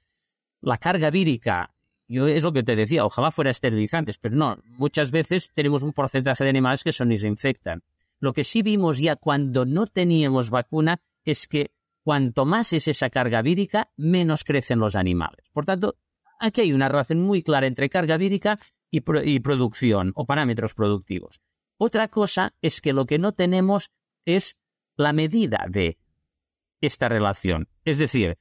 la carga vírica. Yo es lo que te decía, ojalá fuera esterilizantes, pero no. Muchas veces tenemos un porcentaje de animales que son y se infectan. Lo que sí vimos ya cuando no teníamos vacuna es que cuanto más es esa carga vírica, menos crecen los animales. Por tanto, aquí hay una relación muy clara entre carga vírica y, producción o parámetros productivos. Otra cosa es que lo que no tenemos es la medida de esta relación. Es decir,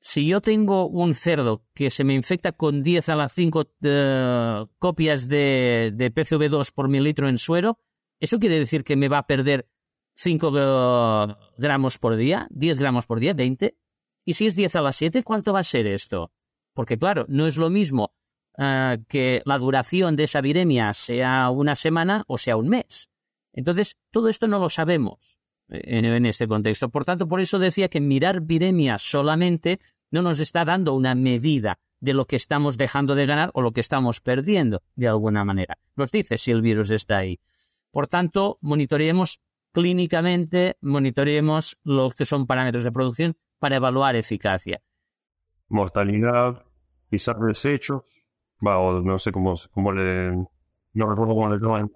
si yo tengo un cerdo que se me infecta con 10 a las 5 eh, copias de, de PCV2 por mililitro en suero, ¿eso quiere decir que me va a perder 5 eh, gramos por día, 10 gramos por día, 20? Y si es 10 a las 7, ¿cuánto va a ser esto? Porque claro, no es lo mismo eh, que la duración de esa viremia sea una semana o sea un mes. Entonces, todo esto no lo sabemos en, este contexto. Por tanto, por eso decía que mirar viremia solamente no nos está dando una medida de lo que estamos dejando de ganar o lo que estamos perdiendo de alguna manera. Nos dice si el virus está ahí. Por tanto, monitoreemos clínicamente, monitoreemos los que son parámetros de producción para evaluar eficacia. Mortalidad, pisar desechos, no sé cómo, cómo le, no recuerdo cómo le llaman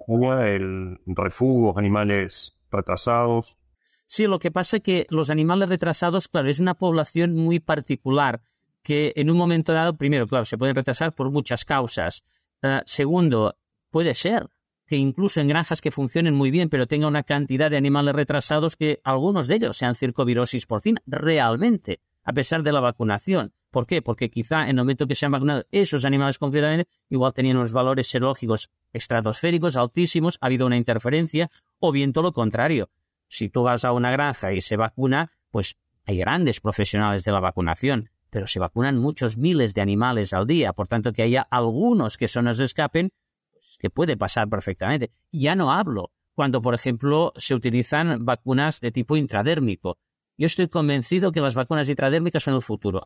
el refugio, animales retrasados. Sí, lo que pasa es que los animales retrasados, claro, es una población muy particular que en un momento dado, primero, claro, se pueden retrasar por muchas causas. Eh, segundo, puede ser que incluso en granjas que funcionen muy bien, pero tenga una cantidad de animales retrasados que algunos de ellos sean circovirosis porcina, realmente, a pesar de la vacunación. ¿Por qué? Porque quizá en el momento que se han vacunado esos animales concretamente, igual tenían unos valores serológicos estratosféricos altísimos, ha habido una interferencia, o bien todo lo contrario si tú vas a una granja y se vacuna, pues hay grandes profesionales de la vacunación, pero se vacunan muchos miles de animales al día, por tanto que haya algunos que se nos escapen, pues que puede pasar perfectamente. Ya no hablo cuando, por ejemplo, se utilizan vacunas de tipo intradérmico. Yo estoy convencido que las vacunas intradérmicas son el futuro.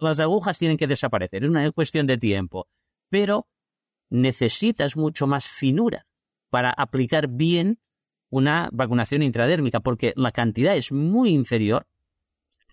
las agujas tienen que desaparecer, es una cuestión de tiempo, pero necesitas mucho más finura para aplicar bien una vacunación intradérmica, porque la cantidad es muy inferior,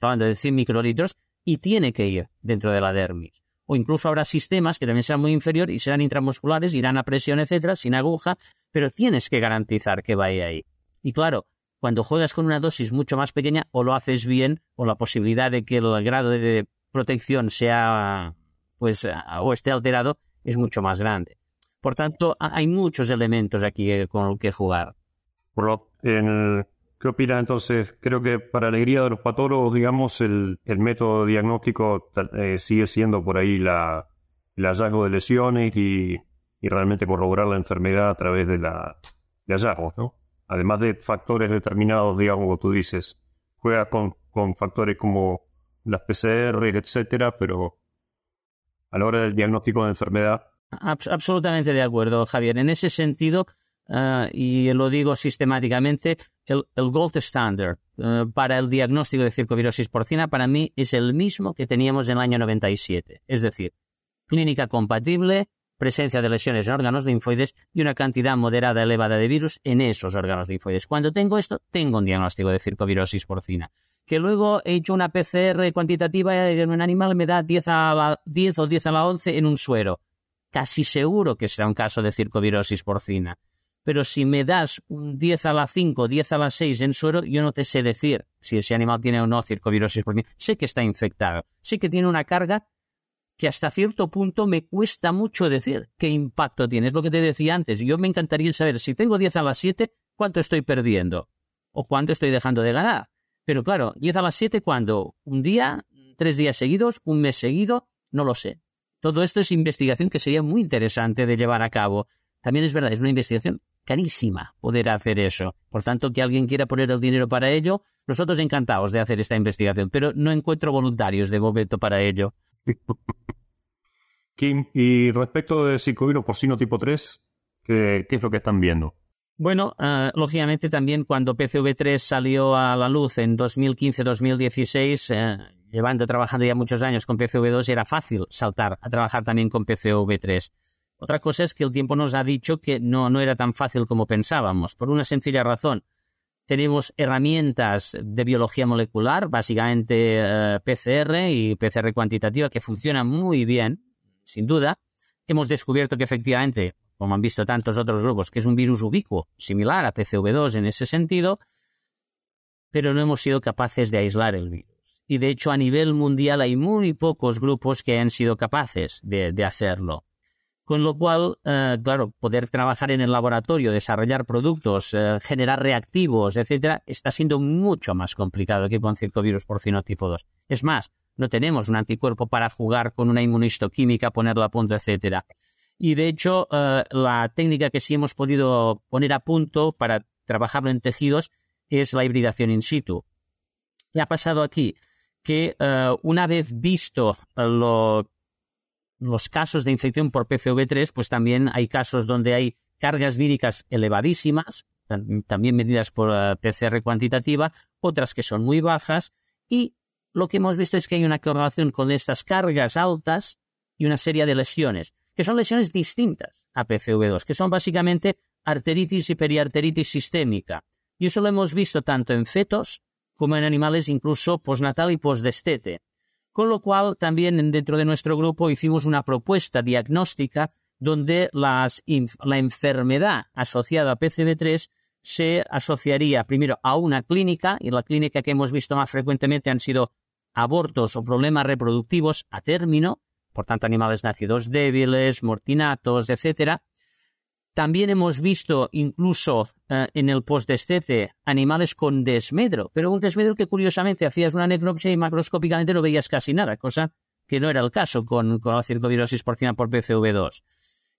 hablando de 100 microlitros, y tiene que ir dentro de la dermis. O incluso habrá sistemas que también sean muy inferior y serán intramusculares, irán a presión, etcétera, sin aguja, pero tienes que garantizar que vaya ahí. Y claro, cuando juegas con una dosis mucho más pequeña, o lo haces bien, o la posibilidad de que el grado de protección sea, pues, o esté alterado, es mucho más grande. Por tanto, hay muchos elementos aquí con los que jugar. ¿Qué opina entonces? Creo que para alegría de los patólogos, digamos, el, método diagnóstico eh, sigue siendo por ahí la, el hallazgo de lesiones y, realmente corroborar la enfermedad a través de, la, de hallazgos, ¿no? Además de factores determinados, digamos, como tú dices, juega con, con factores como las PCR, etcétera, pero a la hora del diagnóstico de enfermedad. absolutamente de acuerdo, Javier. En ese sentido, Ah, y lo digo sistemáticamente, el, gold standard ah, para el diagnóstico de circovirosis porcina para mí es el mismo que teníamos en el año 97. Es decir, clínica compatible, presencia de lesiones en órganos linfoides y una cantidad moderada elevada de virus en esos órganos linfoides. Cuando tengo esto, tengo un diagnóstico de circovirosis porcina. Que luego he hecho una PCR cuantitativa en un animal me da 10, a la, 10 o 10 a la 11 en un suero. Casi seguro que será un caso de circovirosis porcina pero si me das un 10 a la 5, 10 a la 6 en suero, yo no te sé decir si ese animal tiene o no circovirosis porque Sé que está infectado, sé que tiene una carga que hasta cierto punto me cuesta mucho decir qué impacto tiene. Es lo que te decía antes. Yo me encantaría saber si tengo 10 a las 7, cuánto estoy perdiendo o cuánto estoy dejando de ganar. Pero claro, 10 a las 7, ¿cuándo? ¿Un día? ¿Tres días seguidos? ¿Un mes seguido? No lo sé. Todo esto es investigación que sería muy interesante de llevar a cabo. También es verdad, es una investigación carísima poder hacer eso. Por tanto, que alguien quiera poner el dinero para ello, nosotros encantados de hacer esta investigación, pero no encuentro voluntarios de momento para ello. (laughs) Kim, y respecto de psicoviro porcino tipo 3, ¿qué, es lo que están viendo? Bueno, ah, lógicamente también cuando PCV3 salió a la luz en 2015-2016, eh, llevando trabajando ya muchos años con PCV2, era fácil saltar a trabajar también con PCV3. Otra cosa es que el tiempo nos ha dicho que no, no era tan fácil como pensábamos, por una sencilla razón. Tenemos herramientas de biología molecular, básicamente eh, PCR y PCR cuantitativa, que funcionan muy bien, sin duda. Hemos descubierto que efectivamente, como han visto tantos otros grupos, que es un virus ubicuo, similar a PCV2 en ese sentido, pero no hemos sido capaces de aislar el virus. Y de hecho, a nivel mundial hay muy pocos grupos que han sido capaces de hacerlo. Con lo cual, eh, claro, poder trabajar en el laboratorio, desarrollar productos, eh, generar reactivos, etcétera, está siendo mucho más complicado que con circovirus porcino tipo 2. Es más, no tenemos un anticuerpo para jugar con una inmunistoquímica, ponerlo a punto, etcétera. Y de hecho, eh, la técnica que sí hemos podido poner a punto para trabajarlo en tejidos es la hibridación in situ. ¿Qué ha pasado aquí? Que una vez visto lo los casos de infección por PCV3, pues también hay casos donde hay cargas víricas elevadísimas, también medidas por eh, PCR cuantitativa, otras que son muy bajas, y lo que hemos visto es que hay una correlación con estas cargas altas y una serie de lesiones, que son lesiones distintas a PCV2, que son básicamente arteritis y periarteritis sistémica. Y eso lo hemos visto tanto en fetos como en animales incluso postnatal y postdestete. Con lo cual, también dentro de nuestro grupo hicimos una propuesta diagnóstica donde la enfermedad asociada a PCB3 se asociaría primero a una clínica, y la clínica que hemos visto más frecuentemente han sido abortos o problemas reproductivos a término, por tanto animales nacidos débiles, mortinatos, etcétera, también hemos visto incluso eh, en el postdestete animales con desmedro, pero un desmedro que curiosamente hacías una necropsia y macroscópicamente no veías casi nada, cosa que no era el caso con, la circovirosis porcina por PCV2.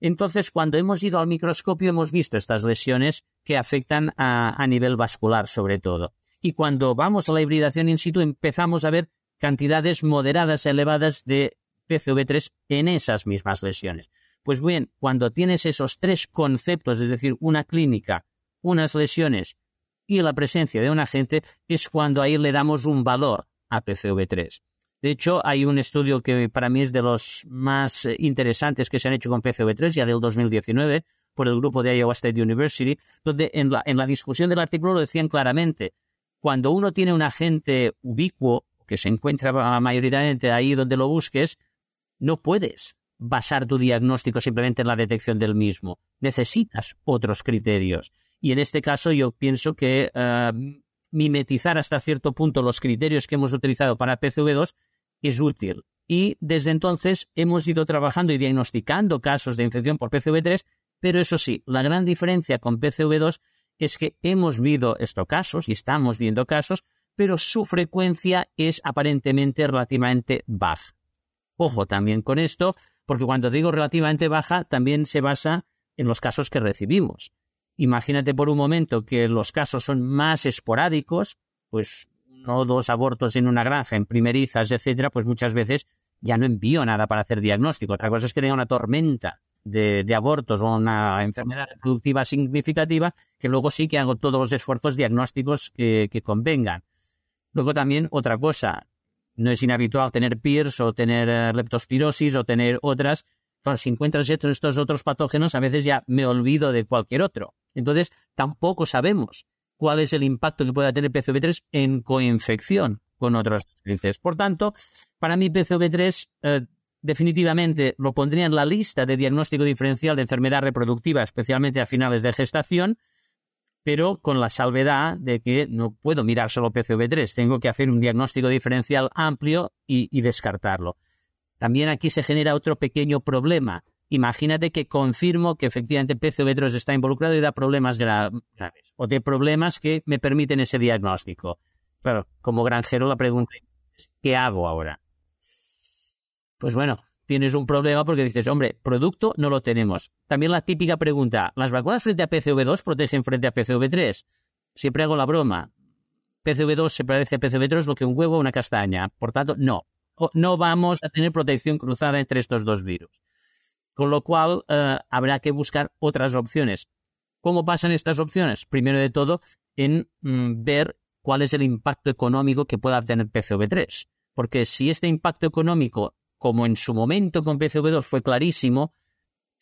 Entonces, cuando hemos ido al microscopio hemos visto estas lesiones que afectan a, a nivel vascular sobre todo. Y cuando vamos a la hibridación in situ empezamos a ver cantidades moderadas elevadas de PCV3 en esas mismas lesiones. Pues bien, cuando tienes esos tres conceptos, es decir, una clínica, unas lesiones y la presencia de un agente, es cuando ahí le damos un valor a PCV3. De hecho, hay un estudio que para mí es de los más eh, interesantes que se han hecho con PCV3, ya del 2019, por el grupo de Iowa State University, donde en la, en la discusión del artículo lo decían claramente. Cuando uno tiene un agente ubicuo, que se encuentra mayoritariamente ahí donde lo busques, no puedes basar tu diagnóstico simplemente en la detección del mismo. Necesitas otros criterios. Y en este caso yo pienso que eh, mimetizar hasta cierto punto los criterios que hemos utilizado para PCV2 es útil. Y desde entonces hemos ido trabajando y diagnosticando casos de infección por PCV3, pero eso sí, la gran diferencia con PCV2 es que hemos visto estos casos y estamos viendo casos, pero su frecuencia es aparentemente relativamente baja. Ojo también con esto, porque cuando digo relativamente baja, también se basa en los casos que recibimos. Imagínate por un momento que los casos son más esporádicos, pues no dos abortos en una granja, en primerizas, etcétera, pues muchas veces ya no envío nada para hacer diagnóstico. Otra cosa es que tenga una tormenta de, abortos o una enfermedad reproductiva significativa, que luego sí que hago todos los esfuerzos diagnósticos que, que convengan. Luego también otra cosa, no es inhabitual tener PIRS o tener eh, leptospirosis o tener otras. si encuentras estos otros patógenos, a veces ya me olvido de cualquier otro. Entonces, tampoco sabemos cuál es el impacto que pueda tener PCV3 en coinfección con otros pacientes. Por tanto, para mí PCV3 eh, definitivamente lo pondría en la lista de diagnóstico diferencial de enfermedad reproductiva, especialmente a finales de gestación, pero con la salvedad de que no puedo mirar solo PCV3, tengo que hacer un diagnóstico diferencial amplio y, descartarlo. También aquí se genera otro pequeño problema. Imagínate que confirmo que efectivamente PCV3 está involucrado y da problemas graves o de problemas que me permiten ese diagnóstico. Claro, como granjero la pregunta es, ¿qué hago ahora? Pues bueno, tienes un problema porque dices, hombre, producto no lo tenemos. También la típica pregunta, ¿las vacunas frente a PCV2 protegen frente a PCV3? Siempre hago la broma. PCV2 se parece a PCV3 lo que un huevo o una castaña. Por tanto, no. No vamos a tener protección cruzada entre estos dos virus. Con lo cual, eh, habrá que buscar otras opciones. ¿Cómo pasan estas opciones? Primero de todo, en mm, ver cuál es el impacto económico que pueda tener PCV3. Porque si este impacto económico como en su momento con PCV2 fue clarísimo,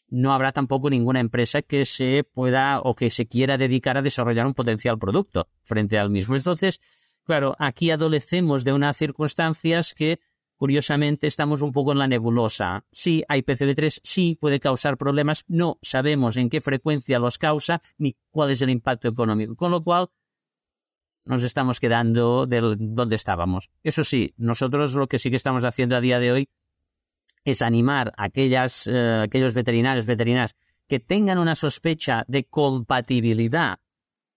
no habrá tampoco ninguna empresa que se pueda o que se quiera dedicar a desarrollar un potencial producto frente al mismo. Entonces, claro, aquí adolecemos de unas circunstancias que curiosamente estamos un poco en la nebulosa. Sí, hay PCB3, sí puede causar problemas, no sabemos en qué frecuencia los causa ni cuál es el impacto económico. Con lo cual, nos estamos quedando de donde estábamos. Eso sí, nosotros lo que sí que estamos haciendo a día de hoy es animar a aquellas, eh, aquellos veterinarios, veterinarias que tengan una sospecha de compatibilidad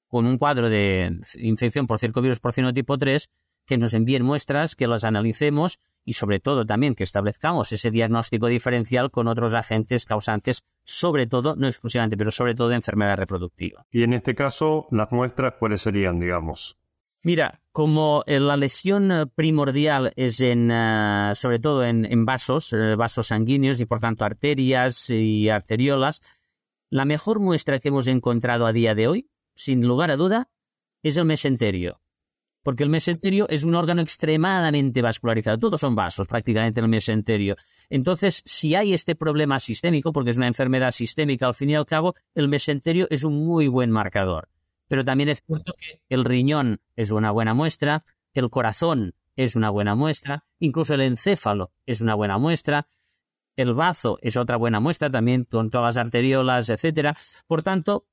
con un cuadro de infección por circovirus porcino tipo 3, que nos envíen muestras, que las analicemos y sobre todo también que establezcamos ese diagnóstico diferencial con otros agentes causantes, sobre todo, no exclusivamente, pero sobre todo de enfermedad reproductiva. Y en este caso, las muestras, ¿cuáles serían, digamos? Mira, como eh, la lesión eh, primordial es en, eh, sobre todo en, vasos, vasos sanguíneos y por tanto arterias y arteriolas, la mejor muestra que hemos encontrado a día de hoy, sin lugar a duda, es el mesenterio. Porque el mesenterio es un órgano extremadamente vascularizado. Todos son vasos prácticamente el mesenterio. Entonces, si hay este problema sistémico, porque es una enfermedad sistémica al fin y al cabo, el mesenterio es un muy buen marcador. Pero también es cierto que el riñón es una buena muestra, el corazón es una buena muestra, incluso el encéfalo es una buena muestra, el bazo es otra buena muestra también con todas las arteriolas, etcétera. Por tanto,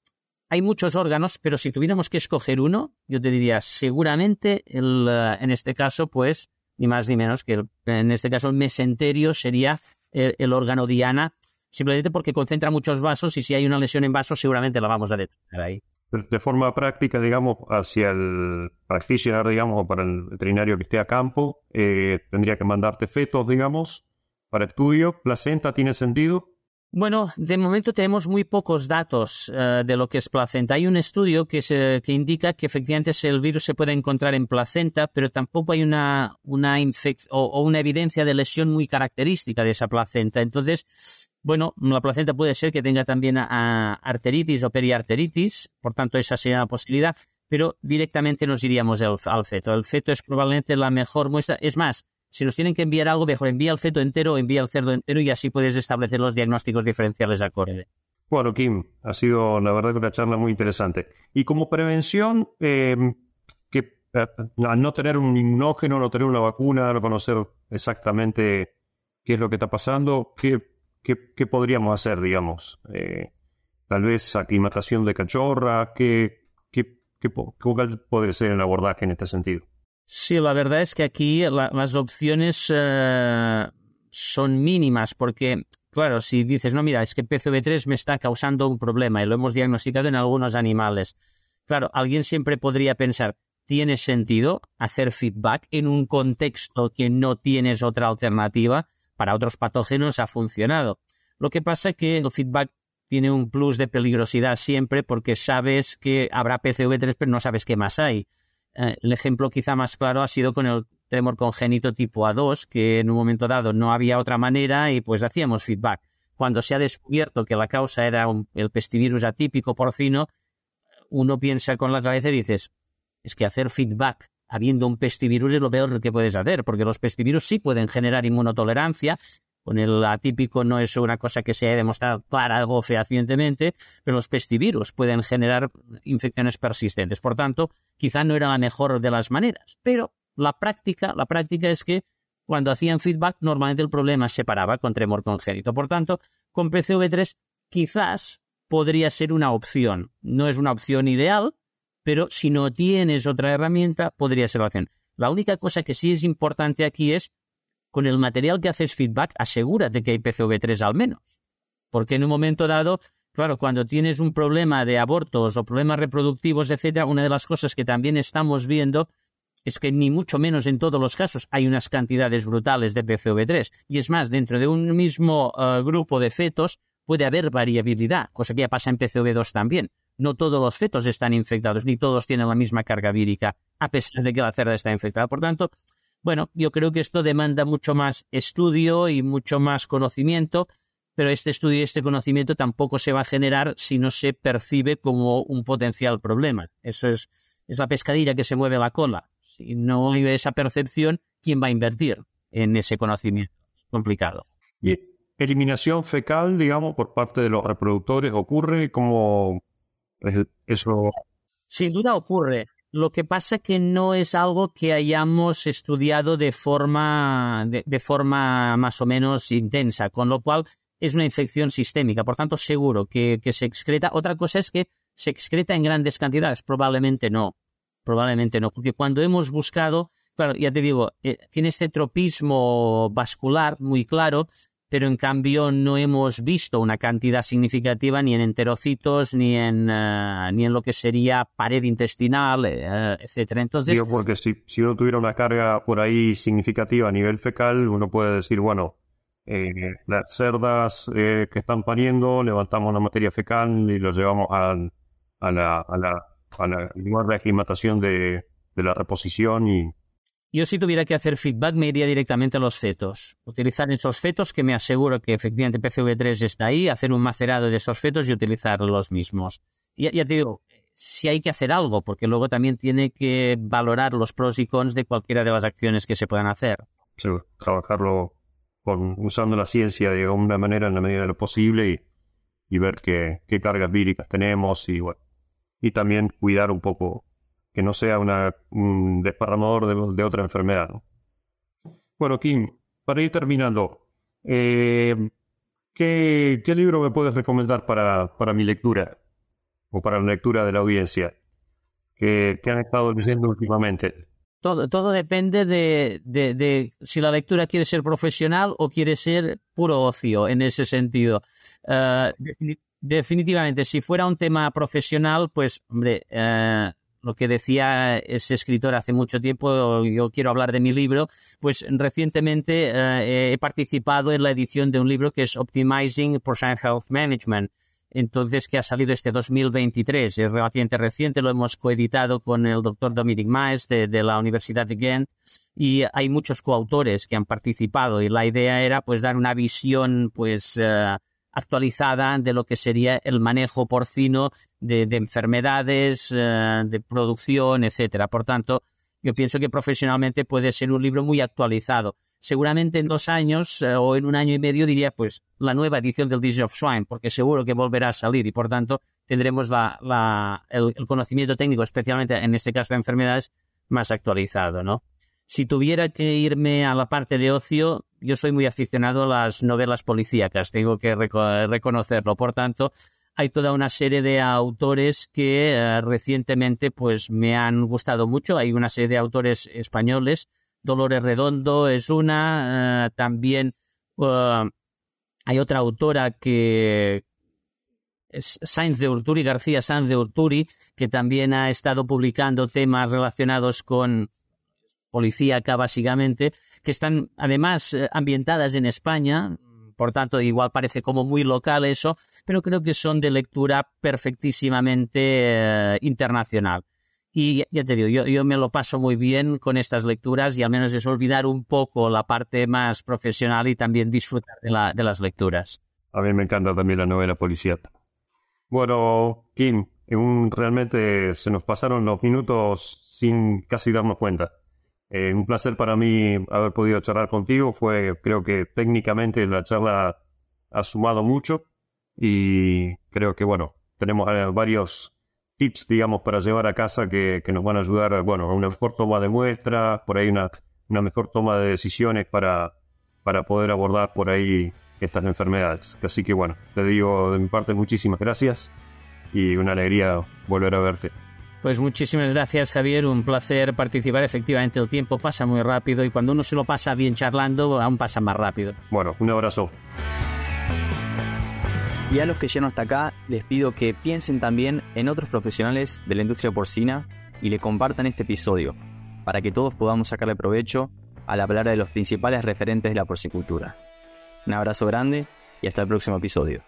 hay muchos órganos, pero si tuviéramos que escoger uno, yo te diría seguramente el, eh, en este caso, pues ni más ni menos que en este caso el mesenterio sería el, el, órgano diana, simplemente porque concentra muchos vasos y si hay una lesión en vasos seguramente la vamos a detectar ahí de forma práctica, digamos, hacia el practitioner, digamos, o para el veterinario que esté a campo, eh, tendría que mandarte fetos, digamos, para estudio. ¿Placenta tiene sentido? Bueno, de momento tenemos muy pocos datos eh, de lo que es placenta. Hay un estudio que, se, que indica que efectivamente el virus se puede encontrar en placenta, pero tampoco hay una, una o, una evidencia de lesión muy característica de esa placenta. Entonces, bueno, la placenta puede ser que tenga también arteritis o periarteritis, por tanto esa sería una posibilidad, pero directamente nos iríamos al, feto. El feto es probablemente la mejor muestra. Es más, si nos tienen que enviar algo, mejor envía el feto entero, envía el cerdo entero y así puedes establecer los diagnósticos diferenciales acorde. Bueno, Kim, ha sido la verdad una charla muy interesante. Y como prevención, eh, que eh, al no tener un inmunógeno, no tener una vacuna, no conocer exactamente qué es lo que está pasando, ¿qué, ¿qué, podríamos hacer, digamos? Eh, tal vez aclimatación de cachorra, ¿qué, qué, qué, cuál podría ser el abordaje en este sentido? Sí, la verdad es que aquí las opciones eh, son mínimas porque, claro, si dices, no, mira, es que PCV3 me está causando un problema y lo hemos diagnosticado en algunos animales. Claro, alguien siempre podría pensar, ¿tiene sentido hacer feedback en un contexto que no tienes otra alternativa? Para otros patógenos ha funcionado. Lo que pasa es que el feedback tiene un plus de peligrosidad siempre porque sabes que habrá PCV3 pero no sabes qué más hay. Eh, el ejemplo quizá más claro ha sido con el tremor congénito tipo A2, que en un momento dado no había otra manera y pues hacíamos feedback. Cuando se ha descubierto que la causa era el pestivirus atípico porcino, uno piensa con la cabeza y dices, es que hacer feedback habiendo un pestivirus es lo peor que puedes hacer, porque los pestivirus sí pueden generar inmunotolerancia. Con el atípico no es una cosa que se haya demostrado clara o fehacientemente, pero los pestivirus pueden generar infecciones persistentes. Por tanto, quizá no era la mejor de las maneras, pero la práctica, la práctica es que cuando hacían feedback, normalmente el problema se paraba con tremor congénito. Por tanto, con PCV3 quizás podría ser una opción. No es una opción ideal, pero si no tienes otra herramienta, podría ser la opción. La única cosa que sí es importante aquí es, con el material que haces feedback, asegúrate que hay PCV3 al menos. Porque en un momento dado, claro, cuando tienes un problema de abortos o problemas reproductivos, etcétera, una de las cosas que también estamos viendo es que ni mucho menos en todos los casos hay unas cantidades brutales de PCV3. Y es más, dentro de un mismo eh, grupo de fetos puede haber variabilidad, cosa que ya pasa en PCV2 también no todos los fetos están infectados, ni todos tienen la misma carga vírica, a pesar de que la cerda está infectada. Por tanto, bueno, yo creo que esto demanda mucho más estudio y mucho más conocimiento, pero este estudio y este conocimiento tampoco se va a generar si no se percibe como un potencial problema. Eso es, es la pescadilla que se mueve la cola. Si no hay esa percepción, ¿quién va a invertir en ese conocimiento? Es complicado. ¿Y eliminación fecal, digamos, por parte de los reproductores ocurre como Sin duda ocurre. Lo que pasa es que no es algo que hayamos estudiado de forma, de, forma más o menos intensa, con lo cual es una infección sistémica. Por tanto, seguro que, se excreta. Otra cosa es que se excreta en grandes cantidades. Probablemente no. Probablemente no. Porque cuando hemos buscado, claro, ya te digo, eh, tiene este tropismo vascular muy claro pero en cambio no hemos visto una cantidad significativa ni en enterocitos ni en, eh, ni en lo que sería pared intestinal, eh, etcétera. Entonces, Digo, porque si, si uno tuviera una carga por ahí significativa a nivel fecal, uno puede decir, bueno, eh, las cerdas que están pariendo, levantamos la materia fecal y lo llevamos al, a la, a la, a la lugar de aclimatación de, de la reposición y, yo si tuviera que hacer feedback me iría directamente a los fetos. Utilizar esos fetos que me aseguro que efectivamente PCV3 está ahí, hacer un macerado de esos fetos y utilizar los mismos. Y ya te digo, si hay que hacer algo, porque luego también tiene que valorar los pros y cons de cualquiera de las acciones que se puedan hacer. Sí, trabajarlo usando la ciencia de alguna manera en la medida de lo posible y, ver qué, cargas víricas tenemos y también cuidar un poco que no sea una, un desparramador de, otra enfermedad. Bueno, Kim, para ir terminando, eh, ¿qué, libro me puedes recomendar para, para mi lectura o para la lectura de la audiencia que, han estado leyendo últimamente? Todo, depende de, de, si la lectura quiere ser profesional o quiere ser puro ocio en ese sentido. Eh, definitivamente, si fuera un tema profesional, pues, hombre, eh, lo que decía ese escritor hace mucho tiempo, yo quiero hablar de mi libro, pues recientemente eh, he participado en la edición de un libro que es Optimizing Person Health Management, entonces que ha salido este 2023, es relativamente reciente, lo hemos coeditado con el doctor Dominic Maes de, la Universidad de Ghent y hay muchos coautores que han participado y la idea era pues dar una visión pues eh, actualizada de lo que sería el manejo porcino de, enfermedades, eh, de producción, etcétera. Por tanto, yo pienso que profesionalmente puede ser un libro muy actualizado. Seguramente en dos años eh, o en un año y medio diría, pues, la nueva edición del Disease of Swine, porque seguro que volverá a salir y por tanto tendremos el, el, conocimiento técnico, especialmente en este caso de enfermedades, más actualizado, ¿no? Si tuviera que irme a la parte de ocio, yo soy muy aficionado a las novelas policíacas, tengo que reconocerlo. Por tanto, hay toda una serie de autores que eh, recientemente pues me han gustado mucho. Hay una serie de autores españoles. Dolores Redondo es una. Eh, también eh, hay otra autora que Sainz de Urturi, García Sainz de Urturi, que también ha estado publicando temas relacionados con policíaca básicamente, que están además eh, ambientadas en España, por tanto igual parece como muy local eso, pero creo que son de lectura perfectísimamente eh, internacional. Y ya te digo, yo, me lo paso muy bien con estas lecturas y al menos es olvidar un poco la parte más profesional y también disfrutar de, la, de las lecturas. A mí me encanta también la novela policial. Bueno, Kim, realmente se nos pasaron los minutos sin casi darnos cuenta. Eh, un placer para mí haber podido charlar contigo. Fue, creo que técnicamente la charla ha sumado mucho y creo que, bueno, tenemos eh, varios tips, digamos, para llevar a casa que, nos van a ayudar, bueno, a una mejor toma de muestras, por ahí una, una mejor toma de decisiones para, para poder abordar por ahí estas enfermedades. Así que, bueno, te digo de mi parte muchísimas gracias y una alegría volver a verte. Pues muchísimas gracias Javier, un placer participar. Efectivamente el tiempo pasa muy rápido y cuando uno se lo pasa bien charlando, aún pasa más rápido. Bueno, un abrazo. Y a los que llegan hasta acá, les pido que piensen también en otros profesionales de la industria porcina y le compartan este episodio, para que todos podamos sacarle provecho a la palabra de los principales referentes de la porcicultura. Un abrazo grande y hasta el próximo episodio.